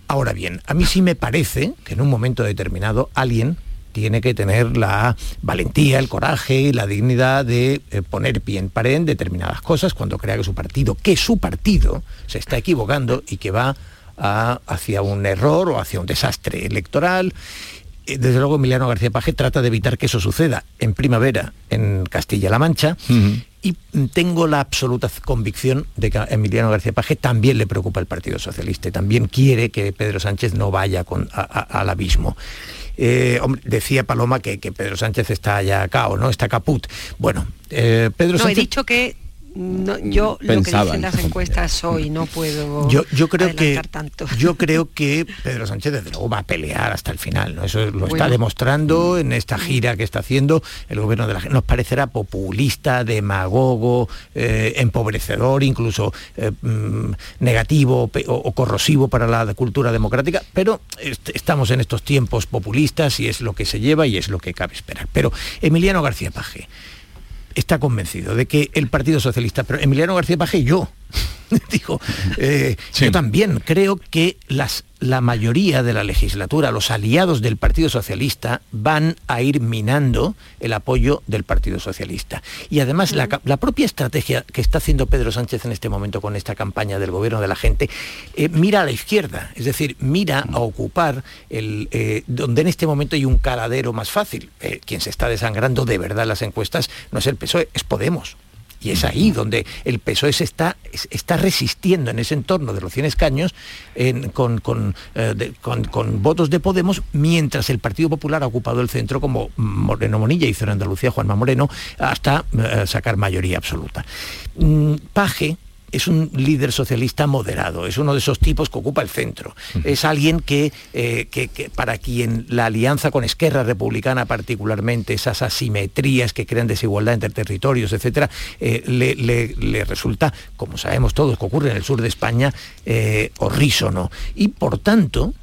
Ahora bien, a mí sí me parece que en un momento determinado alguien tiene que tener la valentía, el coraje y la dignidad de eh, poner pie en pared en determinadas cosas cuando crea que su partido, que su partido se está equivocando y que va hacia un error o hacia un desastre electoral. Eh, desde luego Emiliano García Paje trata de evitar que eso suceda en primavera en Castilla-La Mancha y tengo la absoluta convicción de que a Emiliano García Paje también le preocupa el Partido Socialista y también quiere que Pedro Sánchez no vaya al abismo. Eh, decía Paloma que, Pedro Sánchez está ya acá o no, está caput. Bueno, eh, Pedro no, he dicho que no, yo lo que dicen las encuestas hoy no puedo yo, yo creo que tanto. yo creo que Pedro Sánchez desde luego va a pelear hasta el final ¿no? eso lo está demostrando en esta gira que está haciendo el gobierno de la gente nos parecerá populista demagogo eh, empobrecedor incluso eh, mm, negativo o, corrosivo para la cultura democrática pero estamos en estos tiempos populistas y es lo que se lleva y es lo que cabe esperar. Pero Emiliano García Paje está convencido de que el Partido Socialista, pero Emiliano García Paje y yo, digo, eh, yo también creo que las la mayoría de la legislatura, los aliados del Partido Socialista, van a ir minando el apoyo del Partido Socialista. Y además la, propia estrategia que está haciendo Pedro Sánchez en este momento con esta campaña del gobierno de la gente, eh, mira a la izquierda, es decir, mira a ocupar el, eh, donde en este momento hay un caladero más fácil. Eh, quien se está desangrando de verdad las encuestas no es el PSOE, es Podemos. Y es ahí donde el PSOE se está, está resistiendo en ese entorno de los 100 escaños con, eh, con, con, votos de Podemos, mientras el Partido Popular ha ocupado el centro como Moreno Monilla hizo en Andalucía Juanma Moreno, hasta eh, sacar mayoría absoluta. Mm, Paje es un líder socialista moderado, es uno de esos tipos que ocupa el centro. Es alguien eh, que, para quien la alianza con Esquerra Republicana particularmente, esas asimetrías que crean desigualdad entre territorios, etcétera, eh, le, resulta, como sabemos todos que ocurre en el sur de España, eh, horrísono. Y por tanto,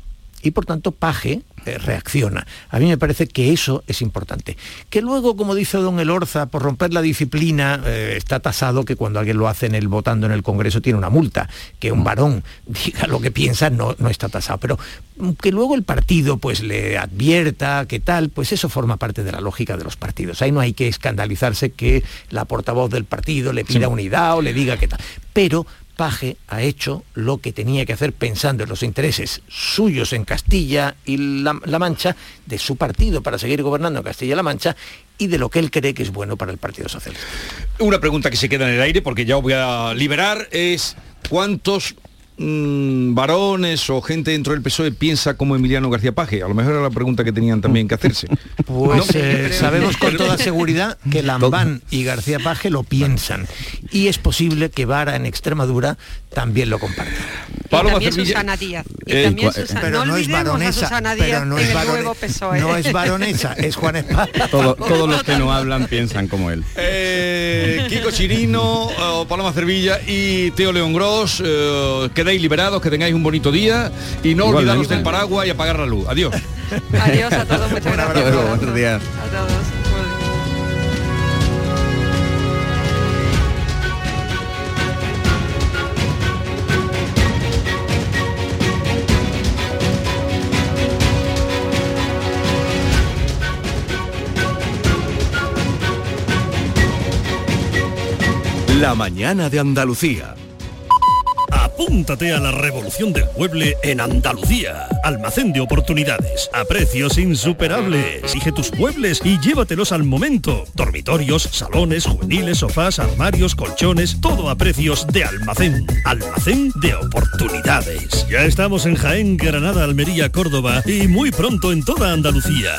y por tanto Paje eh, reacciona. A mí me parece que eso es importante. Que luego, como dice don Elorza, por romper la disciplina, eh, está tasado que cuando alguien lo hace en el votando en el Congreso tiene una multa. Que un varón diga lo que piensa no, no está tasado. Pero que luego el partido pues le advierta que tal, pues eso forma parte de la lógica de los partidos. Ahí no hay que escandalizarse que la portavoz del partido le pida unidad o le diga que tal. Pero Paje ha hecho lo que tenía que hacer pensando en los intereses suyos en Castilla y la, Mancha, de su partido para seguir gobernando en Castilla y la Mancha y de lo que él cree que es bueno para el Partido Socialista. Una pregunta que se queda en el aire porque ya os voy a liberar es ¿cuántos mmm, varones o gente dentro del PSOE piensa como Emiliano García Paje? A lo mejor era la pregunta que tenían también que hacerse. Pues ¿No? eh, sabemos con toda seguridad que Lambán y García Paje lo piensan. Y es posible que Vara en Extremadura también lo comparta. Paloma también Cervilla. Susana Díaz. Y Eh, también Susana, pero no, no es olvidemos a baronesa, Susana pero Díaz no es barone- no es baronesa, es Juan Espada. Todo- todos los que no hablan piensan como él. Eh, Kiko Chirino, eh, Paloma Cervilla y Teo León Gross, eh, quedáis liberados, que tengáis un bonito día y no olvidaros del paraguas y apagar la luz. Adiós. Adiós a todos, muchas gracias. Buenos días. A todos. La mañana de Andalucía. Apúntate a la revolución del mueble en Andalucía. Almacén de oportunidades, a precios insuperables. Exige tus muebles y llévatelos al momento. Dormitorios, salones, juveniles, sofás, armarios, colchones, todo a precios de almacén. Almacén de oportunidades. Ya estamos en Jaén, Granada, Almería, Córdoba y muy pronto en toda Andalucía.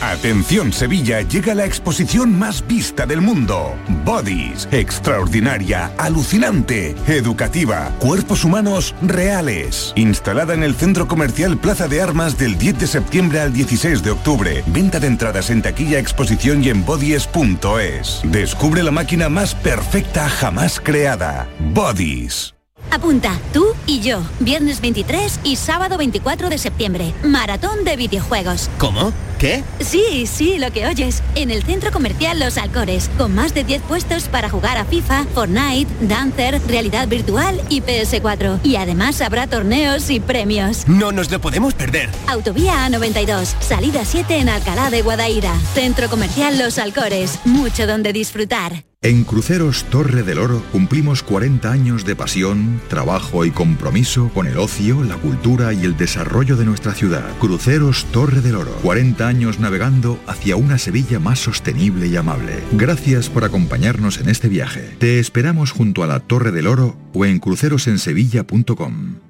Atención Sevilla, llega la exposición más vista del mundo. Bodies, extraordinaria, alucinante, educativa, cuerpos humanos reales. Instalada en el Centro Comercial Plaza de Armas del 10 de septiembre al 16 de octubre. Venta de entradas en taquilla, exposición y en bodies.es. Descubre la máquina más perfecta jamás creada. Bodies. Apunta, tú y yo, viernes 23 y sábado 24 de septiembre, maratón de videojuegos. ¿Cómo? ¿Qué? Sí, sí, lo que oyes, en el centro comercial Los Alcores, con más de 10 puestos para jugar a FIFA, Fortnite, Dancer, realidad virtual y PS4. Y además habrá torneos y premios. No nos lo podemos perder. Autovía A92, salida 7 en Alcalá de Guadaira. Centro comercial Los Alcores, mucho donde disfrutar. En Cruceros Torre del Oro cumplimos 40 años de pasión, trabajo y compromiso con el ocio, la cultura y el desarrollo de nuestra ciudad. Cruceros Torre del Oro, 40 años navegando hacia una Sevilla más sostenible y amable. Gracias por acompañarnos en este viaje. Te esperamos junto a la Torre del Oro o en crucerosensevilla.com.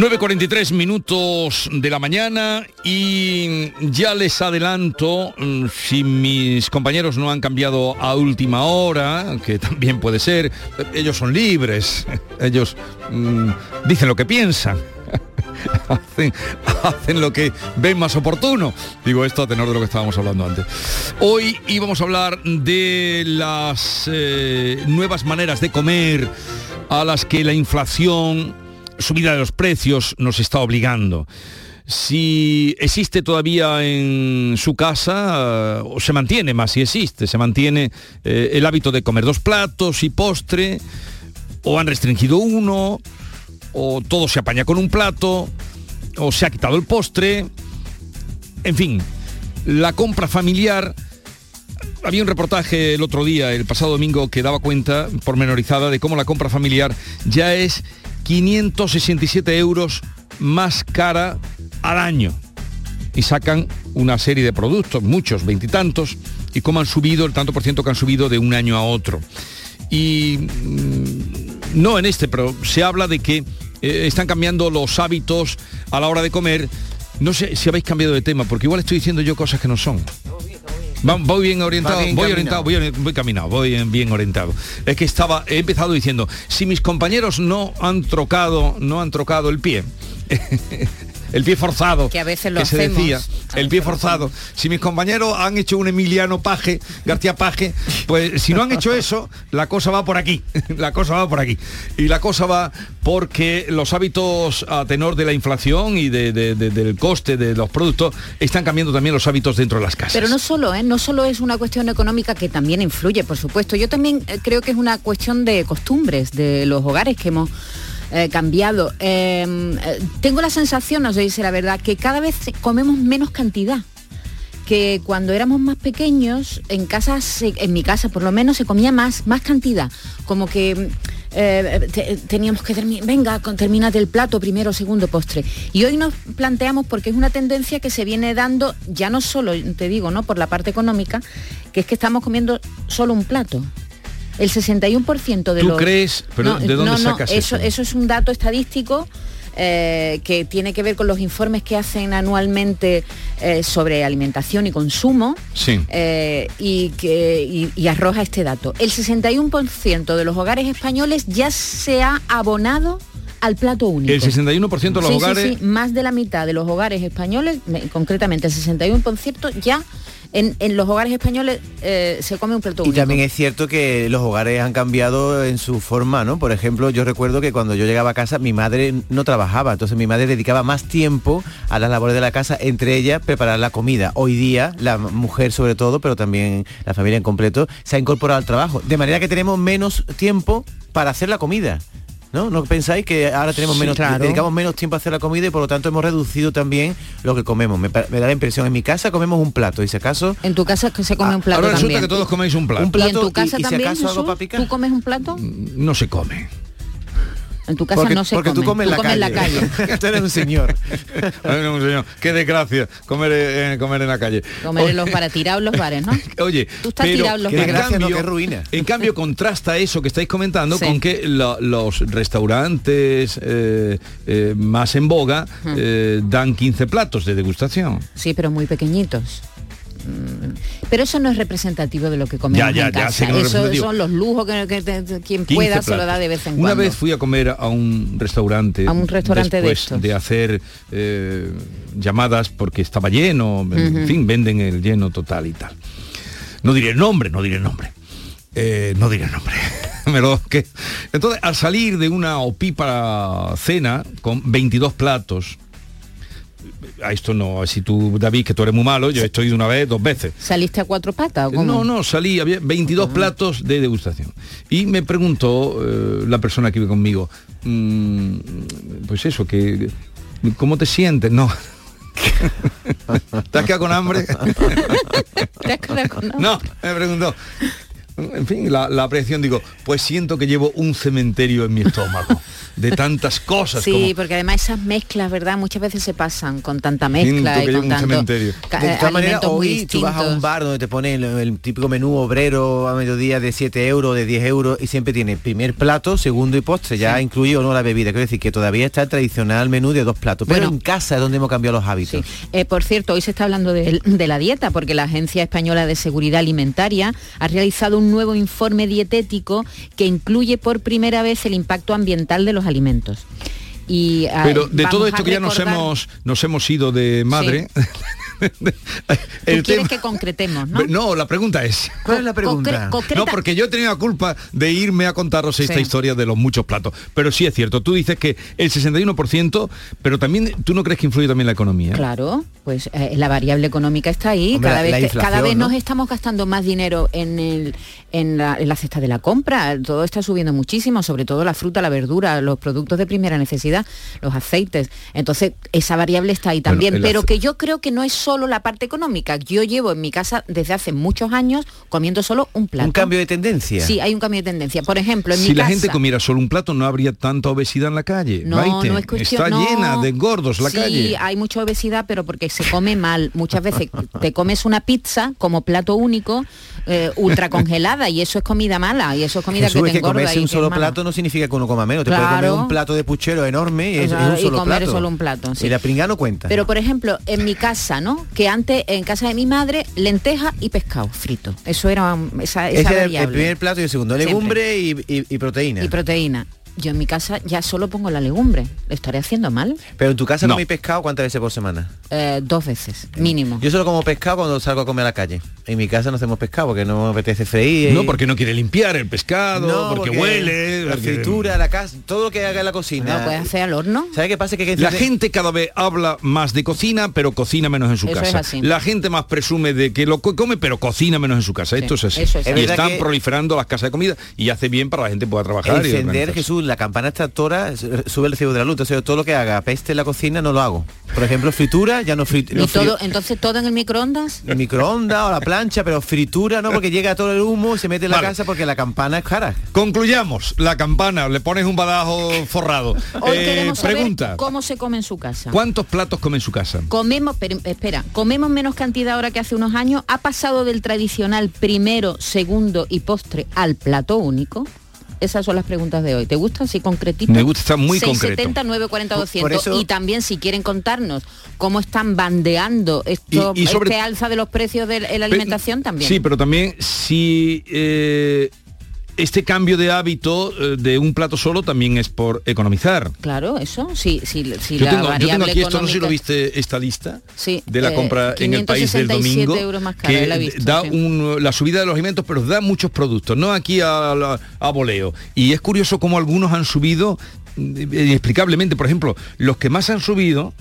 9.43 minutos de la mañana y ya les adelanto, mm, si mis compañeros no han cambiado a última hora, que también puede ser, ellos son libres, ellos mm, dicen lo que piensan. hacen, lo que ven más oportuno. Digo esto a tenor de lo que estábamos hablando antes. Hoy íbamos a hablar de las eh, nuevas maneras de comer a las que la inflación, subida de los precios nos está obligando. Si existe todavía en su casa, o se mantiene más si existe, se mantiene eh, el hábito de comer dos platos y postre, o han restringido uno, o todo se apaña con un plato, o se ha quitado el postre. En fin, la compra familiar. Había un reportaje el otro día, el pasado domingo, que daba cuenta pormenorizada de cómo la compra familiar ya es 567 euros más cara al año. Y sacan una serie de productos, muchos, veintitantos, y cómo han subido el tanto por ciento que han subido de un año a otro. Y mm, no en este, pero se habla de que eh, están cambiando los hábitos a la hora de comer. No sé si habéis cambiado de tema, porque igual estoy diciendo yo cosas que no son. Voy bien orientado, bien voy caminado. orientado, voy, voy caminado, voy en- bien orientado. Es que estaba, he empezado diciendo, si mis compañeros no han trocado, no han trocado el pie, el pie forzado, Que a veces lo se hacemos. decía, el pie forzado. Si mis compañeros han hecho un Emiliano Paje, García Paje, pues si no han hecho eso, la cosa va por aquí, la cosa va por aquí. Y la cosa va porque los hábitos a tenor de la inflación y de- de- de- del coste de los productos están cambiando también los hábitos dentro de las casas. Pero no solo, ¿eh? no solo es una cuestión económica que también influye, por supuesto. Yo también eh, creo que es una cuestión de costumbres de los hogares que hemos eh, cambiado. Eh, eh, tengo la sensación, no sé si será verdad, que cada vez comemos menos cantidad que cuando éramos más pequeños, en casa, en mi casa por lo menos, se comía más, más cantidad. Como que eh, te- teníamos que terminar, venga, con, termínate el plato, primero, segundo, postre. Y hoy nos planteamos, porque es una tendencia que se viene dando, ya no solo, te digo, ¿no? Por la parte económica, que es que estamos comiendo solo un plato. El 61% de ¿Tú los... crees? Pero, ¿de dónde no, no, sacas eso? eso? Eso es un dato estadístico eh, que tiene que ver con los informes que hacen anualmente eh, sobre alimentación y consumo Sí. eh, y, que, y- y arroja este dato. El 61% de los hogares españoles ya se ha abonado al plato único. El 61% de los Sí, hogares sí, más de la mitad de los hogares españoles, me- concretamente el 61%, ya en, en los hogares españoles eh, se come un plato Y también es cierto que los hogares han cambiado en su forma, ¿no? Por ejemplo, yo recuerdo que cuando yo llegaba a casa mi madre no trabajaba, entonces mi madre dedicaba más tiempo a las labores de la casa, entre ellas preparar la comida. Hoy día la mujer sobre todo, pero también la familia en completo, se ha incorporado al trabajo, de manera que tenemos menos tiempo para hacer la comida. ¿No? ¿No pensáis que ahora tenemos Sí, menos claro. dedicamos menos tiempo a hacer la comida y por lo tanto hemos reducido también lo que comemos? Me, da la impresión, en mi casa comemos un plato y si acaso En tu casa que se come un plato Ahora resulta también. que todos coméis un plato. Un ¿Y en tu casa y- y si también, acaso algo Jesús? para picar. ¿Tú comes un plato? no se come. En tu casa Porque- no se porque come. tú comes en la en la calle. Tú eres un señor. Bueno, señor, qué desgracia comer, eh, comer en la calle. Comer en los para tirados los bares, ¿no? Oye, Tú estás pero tirado en los Qué bares. no, cambio, qué ruina. en cambio contrasta eso que estáis comentando Sí. con que los restaurantes eh, eh, más en boga eh, dan 15 platos de degustación. Sí, pero muy pequeñitos. Mm, Pero eso no es representativo de lo que comemos Ya, ya, en ya, casa. es eso son los lujos que, quien 15 pueda se lo platos. da de vez en Una cuando. vez fui a comer a un restaurante. A un restaurante de estos. de hacer eh, llamadas porque estaba lleno, en fin, venden el lleno total y tal. No diré el nombre, no diré el nombre. Eh, no diré el nombre. Me lo- que- Entonces, al salir de una opípara cena con 22 platos, a esto no, si tú, David, que tú eres muy malo, yo estoy de una vez, dos veces. ¿Saliste a cuatro patas o cómo? No, no, salí, había 22 platos de degustación. Y me preguntó eh, la persona que vive conmigo, mm, pues eso, que ¿cómo te sientes? No. ¿Te has quedado con hambre? ¿Te has quedado con hambre? No, me preguntó. En fin, la, la apreciación, digo, pues siento que llevo un cementerio en mi estómago de tantas cosas. Sí, como- porque además esas mezclas, ¿verdad? Muchas veces se pasan con tanta mezcla Siento que y llevo con un tanto cementerio. De alimentos muy hoy tú vas a un bar donde te ponen el, el típico menú obrero a mediodía de 7 euros, de 10 euros y siempre tiene primer plato, segundo y postre, ya incluye o no la bebida. Quiero decir que todavía está el tradicional menú de dos platos. Pero Bueno. en casa es donde hemos cambiado los hábitos. Eh, por cierto, hoy se está hablando de, de la dieta porque la Agencia Española de Seguridad Alimentaria ha realizado un nuevo informe dietético que incluye por primera vez el impacto ambiental de los alimentos. Y, ah, Pero de todo esto que ya nos hemos, nos hemos ido de madre, Tú el quieres tema- que concretemos, ¿no? No, la pregunta es. ¿Cuál es la pregunta? concre-. No, porque yo he tenido la culpa de irme a contaros esta Sí. historia de los muchos platos. Pero sí es cierto, tú dices que el 61%, pero también tú no crees que influye también la economía. Claro, pues eh, la variable económica está ahí. Hombre, cada vez, que- cada vez ¿no? nos estamos gastando más dinero en, el, en, la, en la cesta de la compra. Todo está subiendo muchísimo, sobre todo la fruta, la verdura, los productos de primera necesidad, los aceites. Entonces, esa variable está ahí también. pero que yo creo que no es solo la parte económica. Yo llevo en mi casa desde hace muchos años comiendo solo un plato. Un cambio de tendencia. Sí, hay un cambio de tendencia. Por ejemplo, en Si mi la casa... gente comiera solo un plato, no habría tanta obesidad en la calle. No, Maite. no es cuestión. Está no. llena de gordos la sí, calle. hay mucha obesidad, pero porque se come mal. Muchas veces te comes una pizza como plato único, eh, ultra congelada, y eso es comida mala, y eso es comida Jesús, que es te que engorda. comerse y un que solo es plato no significa que uno coma menos. Te puede comer un plato de puchero enorme y es, O es un y solo comer plato. solo un plato, sí. Y la pringa no cuenta. Pero por ejemplo, en mi casa, ¿no? Que antes en casa de mi madre, lenteja y pescado frito. Eso era um, esa, esa Ese era el- variable. primer plato y el segundo. Legumbre y, y- y proteína. Y proteína. Yo en mi casa ya solo pongo la legumbre. ¿Lo estaré haciendo mal? Pero en tu casa No. coméis pescado cuántas veces por semana. Eh, dos veces, mínimo. Yo solo como pescado cuando salgo a comer a la calle. En mi casa no hacemos pescado porque no me apetece freír. No, porque no quiere limpiar el pescado, No, porque, huele. La porque- fritura, la casa, todo lo que haga en la cocina. ¿Lo puedes hacer al horno? ¿Sabes qué pasa? Que hay que La gente cada vez habla más de cocina, pero cocina menos en su Eso es casa. así. La gente más presume de que lo co- come, pero cocina menos en su casa. Sí, Esto es así. eso es y están que- proliferando las casas de comida y hace bien para la gente pueda trabajar. y Encender, organizarse. Jesús, la campana extractora s- sube el recibo de la luz. Entonces, todo lo que haga peste en la cocina no lo hago. Por ejemplo, fritura, ya no, frit no ¿Y todo, frío- entonces todo en el microondas? el microondas o la plancha, pero fritura no, porque llega todo el humo y se mete en la Vale. casa porque la campana es cara. Concluyamos. La campana, le pones un badajo forrado. Hoy Eh, queremos saber pregunta. cómo se come en su casa. ¿Cuántos platos come en su casa? Comemos, pero, espera, comemos menos cantidad ahora que hace unos años. ¿Ha pasado del tradicional primero, segundo y postre al plato único? Esas son las preguntas de hoy. ¿Te gusta así concretito? Me gusta, está muy 670 concreto. 940 Por 200 eso- y también si quieren contarnos cómo están bandeando esto, Y- y sobre- este alza de los precios de la alimentación también. Sí, pero también si eh, este cambio de hábito eh, de un plato solo también es por economizar. Claro, eso, sí, sí, sí yo, la tengo, yo variable tengo aquí esto, no sé si lo viste, esta lista Sí, de la eh, compra en el país del 567 domingo, euros más cara, que la visto, da sí. un- la subida de los alimentos, pero da muchos productos, no aquí a, la- a voleo. Y es curioso cómo algunos han subido mm, inexplicablemente. Por ejemplo, los que más han subido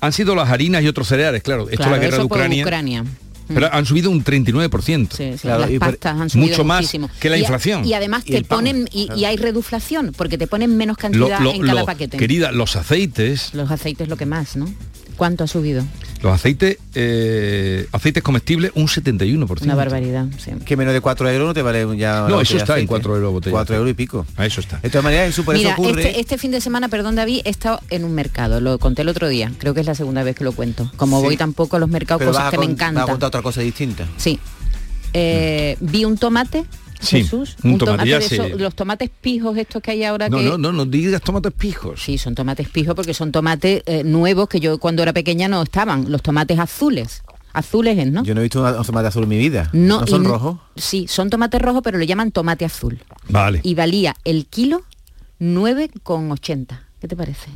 han sido las harinas y otros cereales, claro. Esto Claro, es la guerra de por Ucrania. Pero han subido un 39%. Sí, sí, las pastas han subido mucho más muchísimo. que la Y a- inflación. Y, además Y te ponen, y, y hay reduflación, porque te ponen menos Lo- cantidad lo- en cada lo- paquete. Querida, los aceites, Los aceites lo que más, ¿no? ¿Cuánto ha subido? los aceites, eh, aceites comestibles, un 71%. Una barbaridad, sí. Que menos de 4 euros no te vale ya. No, eso está en aceite. 4 euros botella. 4 euros y pico. A eso está. De todas maneras, Jesús, por Mira, eso ocurre. este, este fin de semana, perdón David, he estado en un mercado, lo conté el otro día, creo que es la segunda vez que lo cuento. Como Sí. voy tampoco a los mercados, pero cosas vas a que me con- vas a encantan. contar otra cosa distinta. Sí. Eh, Vi un tomate, Sí, Jesús, un tomate, de esos- los tomates pijos estos que hay ahora No, que... no, no, no digas tomates pijos. Sí, son tomates pijos porque son tomates eh, nuevos que yo cuando era pequeña no estaban, los tomates azules. Azules es, ¿no? Yo no he visto un tomate azul en mi vida. No, ¿No y son rojos? Sí, son tomates rojos, pero le llaman tomate azul. Vale. Y valía el kilo 9,80. ¿Qué te parece?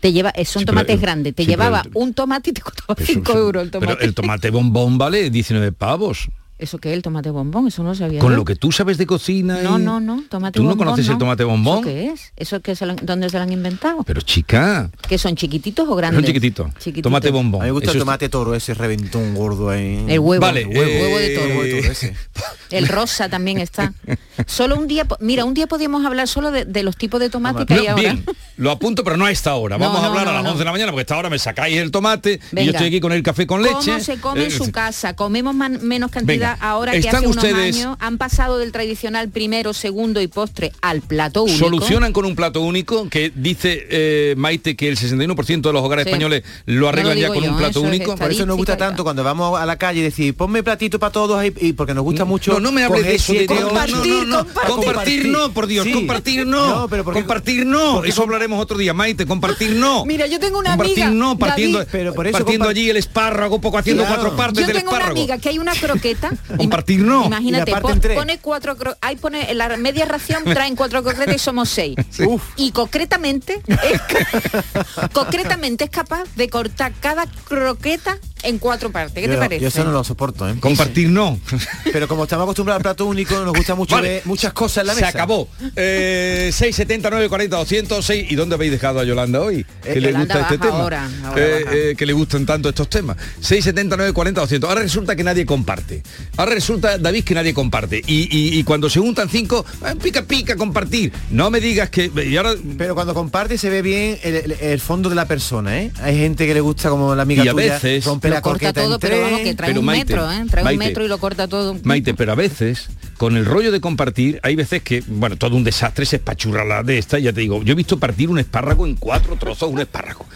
Te lleva, eh, son Sí, tomates grandes. Te sí, llevaba un tomate y te costaba Pero 5 eso- euros el tomate. Pero el tomate bombón vale 19 pavos. ¿Eso qué es el tomate bombón? Eso no sabía. Con yo. lo que tú sabes de cocina. No, y- no, no, tomate ¿Tú no bombón. conoces el tomate bombón? ¿Eso qué es? ¿Eso que se lo- dónde se lo han inventado? Pero chica, ¿Que son chiquititos o grandes? son chiquititos. Chiquititos. Tomate bombón. A mí me gusta Eso el es- tomate toro, ese reventón gordo ahí. El huevo, Vale, el huevo, eh, de toro. Huevo de toro ese. El rosa también está. Solo un día, mira, un día podíamos hablar solo de, de los tipos de tomate que No, hay ahora. bien, lo apunto, pero no a esta hora. No, Vamos a no, hablar no, a las no. 11 de la mañana, porque a esta hora me sacáis el tomate y yo estoy aquí con el café con leche. ¿Cómo se come en Eh, su casa? Comemos man- menos cantidad Ahora que ¿están hace unos ustedes- años. Han pasado del tradicional primero, segundo y postre al plato único. Solucionan con un plato único que dice eh, Maite que el 61% de los hogares Sí. españoles lo arreglan ya con un plato único. Por eso nos gusta tanto cuando vamos a la calle y decir, ponme platito para todos y, y porque nos gusta mucho. No, no me hable de eso de ocho- No, no, no, no. Compartir no, por Dios, Sí. compartir no. pero porque- compartir no. porque Eso hablaremos otro día, Maite, compartir no. Mira, yo tengo una compartir amiga, no, partiendo, David. Pero por eso partiendo allí el espárrago, poco haciendo Claro. cuatro partes Yo del tengo una espárrago. amiga que hay una croqueta. Compartir no. Imagínate, pon- pone cuatro ahí pone la media ración traen cuatro croquetas y somos seis. Y concretamente es, concretamente es capaz de cortar cada croqueta en cuatro partes. ¿Qué te Yo- parece? Yo eso no lo soporto, ¿eh? Compartir no. Pero como estamos acostumbrados al plato único, nos gusta mucho Vale. ver muchas cosas en la Se mesa. acabó. Eh, 679 40 206 ¿Y dónde habéis dejado a Yolanda hoy? Eh, que le Yolanda gusta este tema. ahora, ahora Eh, eh, que le gustan tanto estos temas. 679 40 200 Ahora resulta que nadie comparte. Ahora resulta, David, que nadie comparte. Y, y- y cuando se juntan cinco, pica pica compartir. No me digas que. Y ahora. Pero cuando comparte se ve bien el, el- el fondo de la persona, ¿eh? Hay gente que le gusta como la amiga Y a tuya veces- rompe Lo la corta todo, en pero vamos, que trae Pero un Maite, metro, ¿eh? Trae Maite. un metro y lo corta todo. Maite, pero a veces, con el rollo de compartir, hay veces que, bueno, todo un desastre se espachurra la de esta, y ya te digo, yo he visto partir un espárrago en cuatro trozos, un espárrago.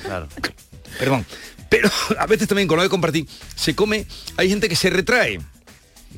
Perdón. Pero a veces también con lo de compartir, se come, hay gente que se retrae.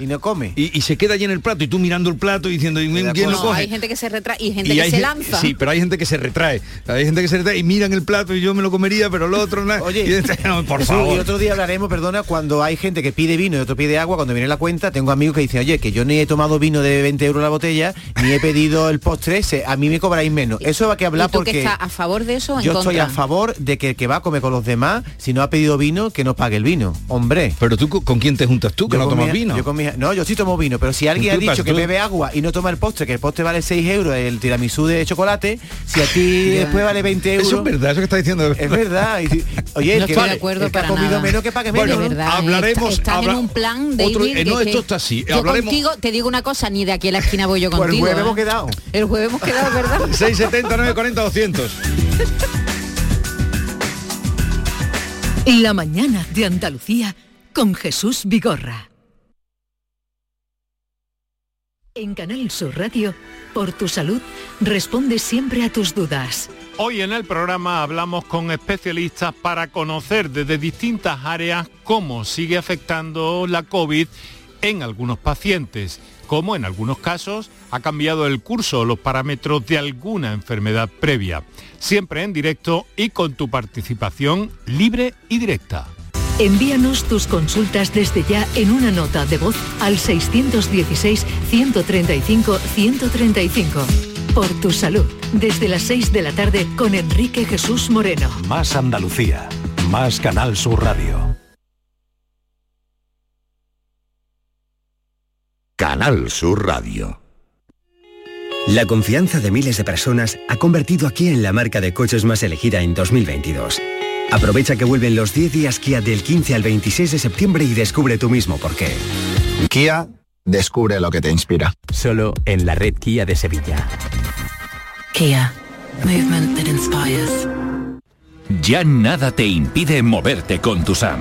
Y no come. Y, y se queda allí en el plato y tú mirando el plato y diciendo, ¿y quién lo No, coge? hay gente que se retrae y gente Y que hay se lanza. Sí, pero hay gente que se retrae. Hay gente que se retrae y miran el plato y yo me lo comería, pero lo otro no. Oye, Y- no, por favor. Y otro día hablaremos, perdona, cuando hay gente que pide vino y otro pide agua, cuando viene la cuenta, tengo amigos que dicen, oye, que yo ni he tomado vino de 20 euros la botella, ni he pedido el postre ese, a mí me cobráis menos. Eso va que hablar ¿Y tú porque que estás a favor de eso o en yo contra? estoy a favor de que el que va a comer con los demás, si no ha pedido vino, que no pague el vino. Hombre. Pero tú, ¿con quién te juntas tú que Yo no tomas vino? yo con no, yo sí tomo vino, pero si alguien ha dicho que bebe agua y no toma el postre, que el postre vale 6 euros, el tiramisú de chocolate, si a ti después vale 20 euros... Eso es verdad, eso que está diciendo. Es verdad. y si- oye, el No que, estoy de acuerdo el que ha para comido nada. menos que pague Bueno, menos. de verdad, hablaremos- est- están habla- en un plan de otro- eh, no, esto está así, Yo hablaremos- contigo te digo una cosa, ni de aquí a la esquina voy yo Pues el contigo. jueves ¿eh? hemos quedado. El jueves hemos quedado, ¿verdad? 670 40 200 La mañana de Andalucía con Jesús Vigorra. En Canal Sur Radio, por tu salud, responde siempre a tus dudas. Hoy en el programa hablamos con especialistas para conocer desde distintas áreas cómo sigue afectando la COVID en algunos pacientes, cómo en algunos casos ha cambiado el curso o los parámetros de alguna enfermedad previa. Siempre en directo y con tu participación libre y directa. Envíanos tus consultas desde ya en una nota de voz al 616-135-135. Por tu salud, desde las 6 de la tarde con Enrique Jesús Moreno. Más Andalucía, más Canal Sur Radio. Canal Sur Radio. La confianza de miles de personas ha convertido a Kia en la marca de coches más elegida en 2022. Aprovecha que vuelven los 10 días Kia del 15 al 26 de septiembre y descubre tú mismo por qué. Kia, descubre lo que te inspira. Solo en la red Kia de Sevilla. Kia. Movement that inspires. Ya nada te impide moverte con tu SAM.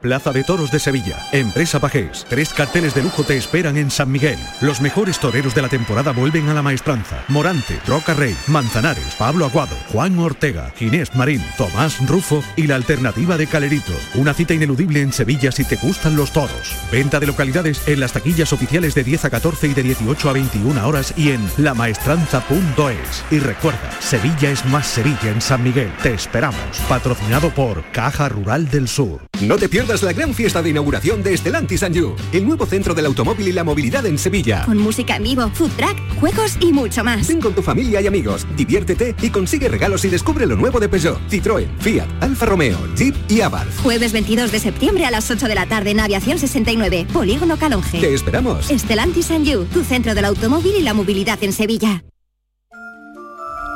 Plaza de Toros de Sevilla, Empresa Pajés. Tres carteles de lujo te esperan en San Miguel. Los mejores toreros de la temporada vuelven a la maestranza. Morante, Roca Rey, Manzanares, Pablo Aguado, Juan Ortega, Ginés Marín, Tomás Rufo y la alternativa de Calerito. Una cita ineludible en Sevilla si te gustan los toros. Venta de localidades en las taquillas oficiales de 10 a 14 y de 18 a 21 horas y en lamaestranza.es. Y recuerda, Sevilla es más Sevilla en San Miguel. Te esperamos. Patrocinado por Caja Rural del Sur. No te pierdas la gran fiesta de inauguración de Estelantis and You, el nuevo centro del automóvil y la movilidad en Sevilla. Con música en vivo, food track, juegos y mucho más. Ven con tu familia y amigos, diviértete y consigue regalos y descubre lo nuevo de Peugeot, Citroën, Fiat, Alfa Romeo, Jeep y Abarth. Jueves 22 de septiembre a las 8 de la tarde en Aviación 69, Polígono Calonge. Te esperamos. Estelantis and You, tu centro del automóvil y la movilidad en Sevilla.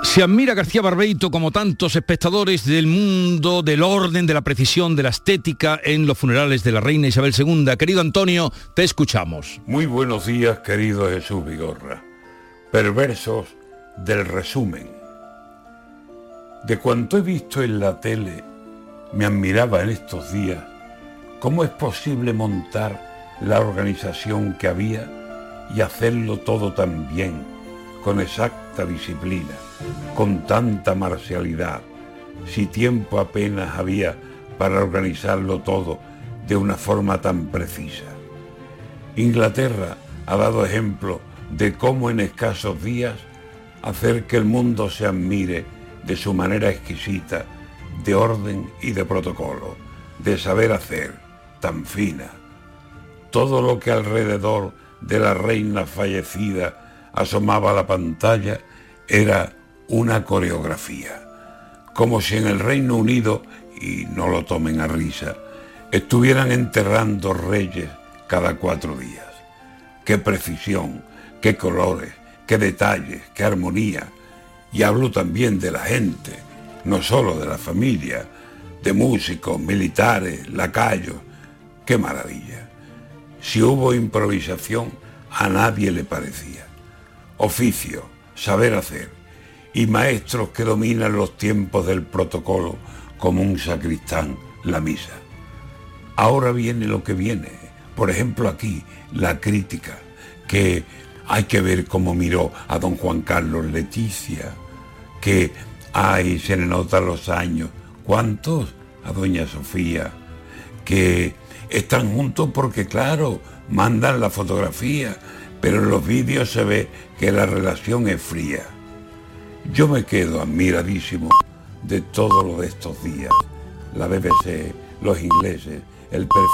Se admira García Barbeito como tantos espectadores del mundo, del orden, de la precisión, de la estética en los funerales de la reina Isabel II. Querido Antonio, te escuchamos. Muy buenos días, querido Jesús Vigorra. Perversos del resumen. De cuanto he visto en la tele, me admiraba en estos días cómo es posible montar la organización que había y hacerlo todo tan bien, con exacta disciplina con tanta marcialidad, si tiempo apenas había para organizarlo todo de una forma tan precisa. Inglaterra ha dado ejemplo de cómo en escasos días hacer que el mundo se admire de su manera exquisita, de orden y de protocolo, de saber hacer, tan fina. Todo lo que alrededor de la reina fallecida asomaba la pantalla era una coreografía, como si en el Reino Unido, y no lo tomen a risa, estuvieran enterrando reyes cada cuatro días. Qué precisión, qué colores, qué detalles, qué armonía. Y hablo también de la gente, no solo de la familia, de músicos, militares, lacayos. Qué maravilla. Si hubo improvisación, a nadie le parecía. Oficio, saber hacer y maestros que dominan los tiempos del protocolo como un sacristán la misa. Ahora viene lo que viene. Por ejemplo aquí, la crítica, que hay que ver cómo miró a don Juan Carlos Leticia, que ay, se le notan los años. ¿Cuántos? A doña Sofía, que están juntos porque claro, mandan la fotografía, pero en los vídeos se ve que la relación es fría. Yo me quedo admiradísimo de todo lo de estos días. La BBC, los ingleses, el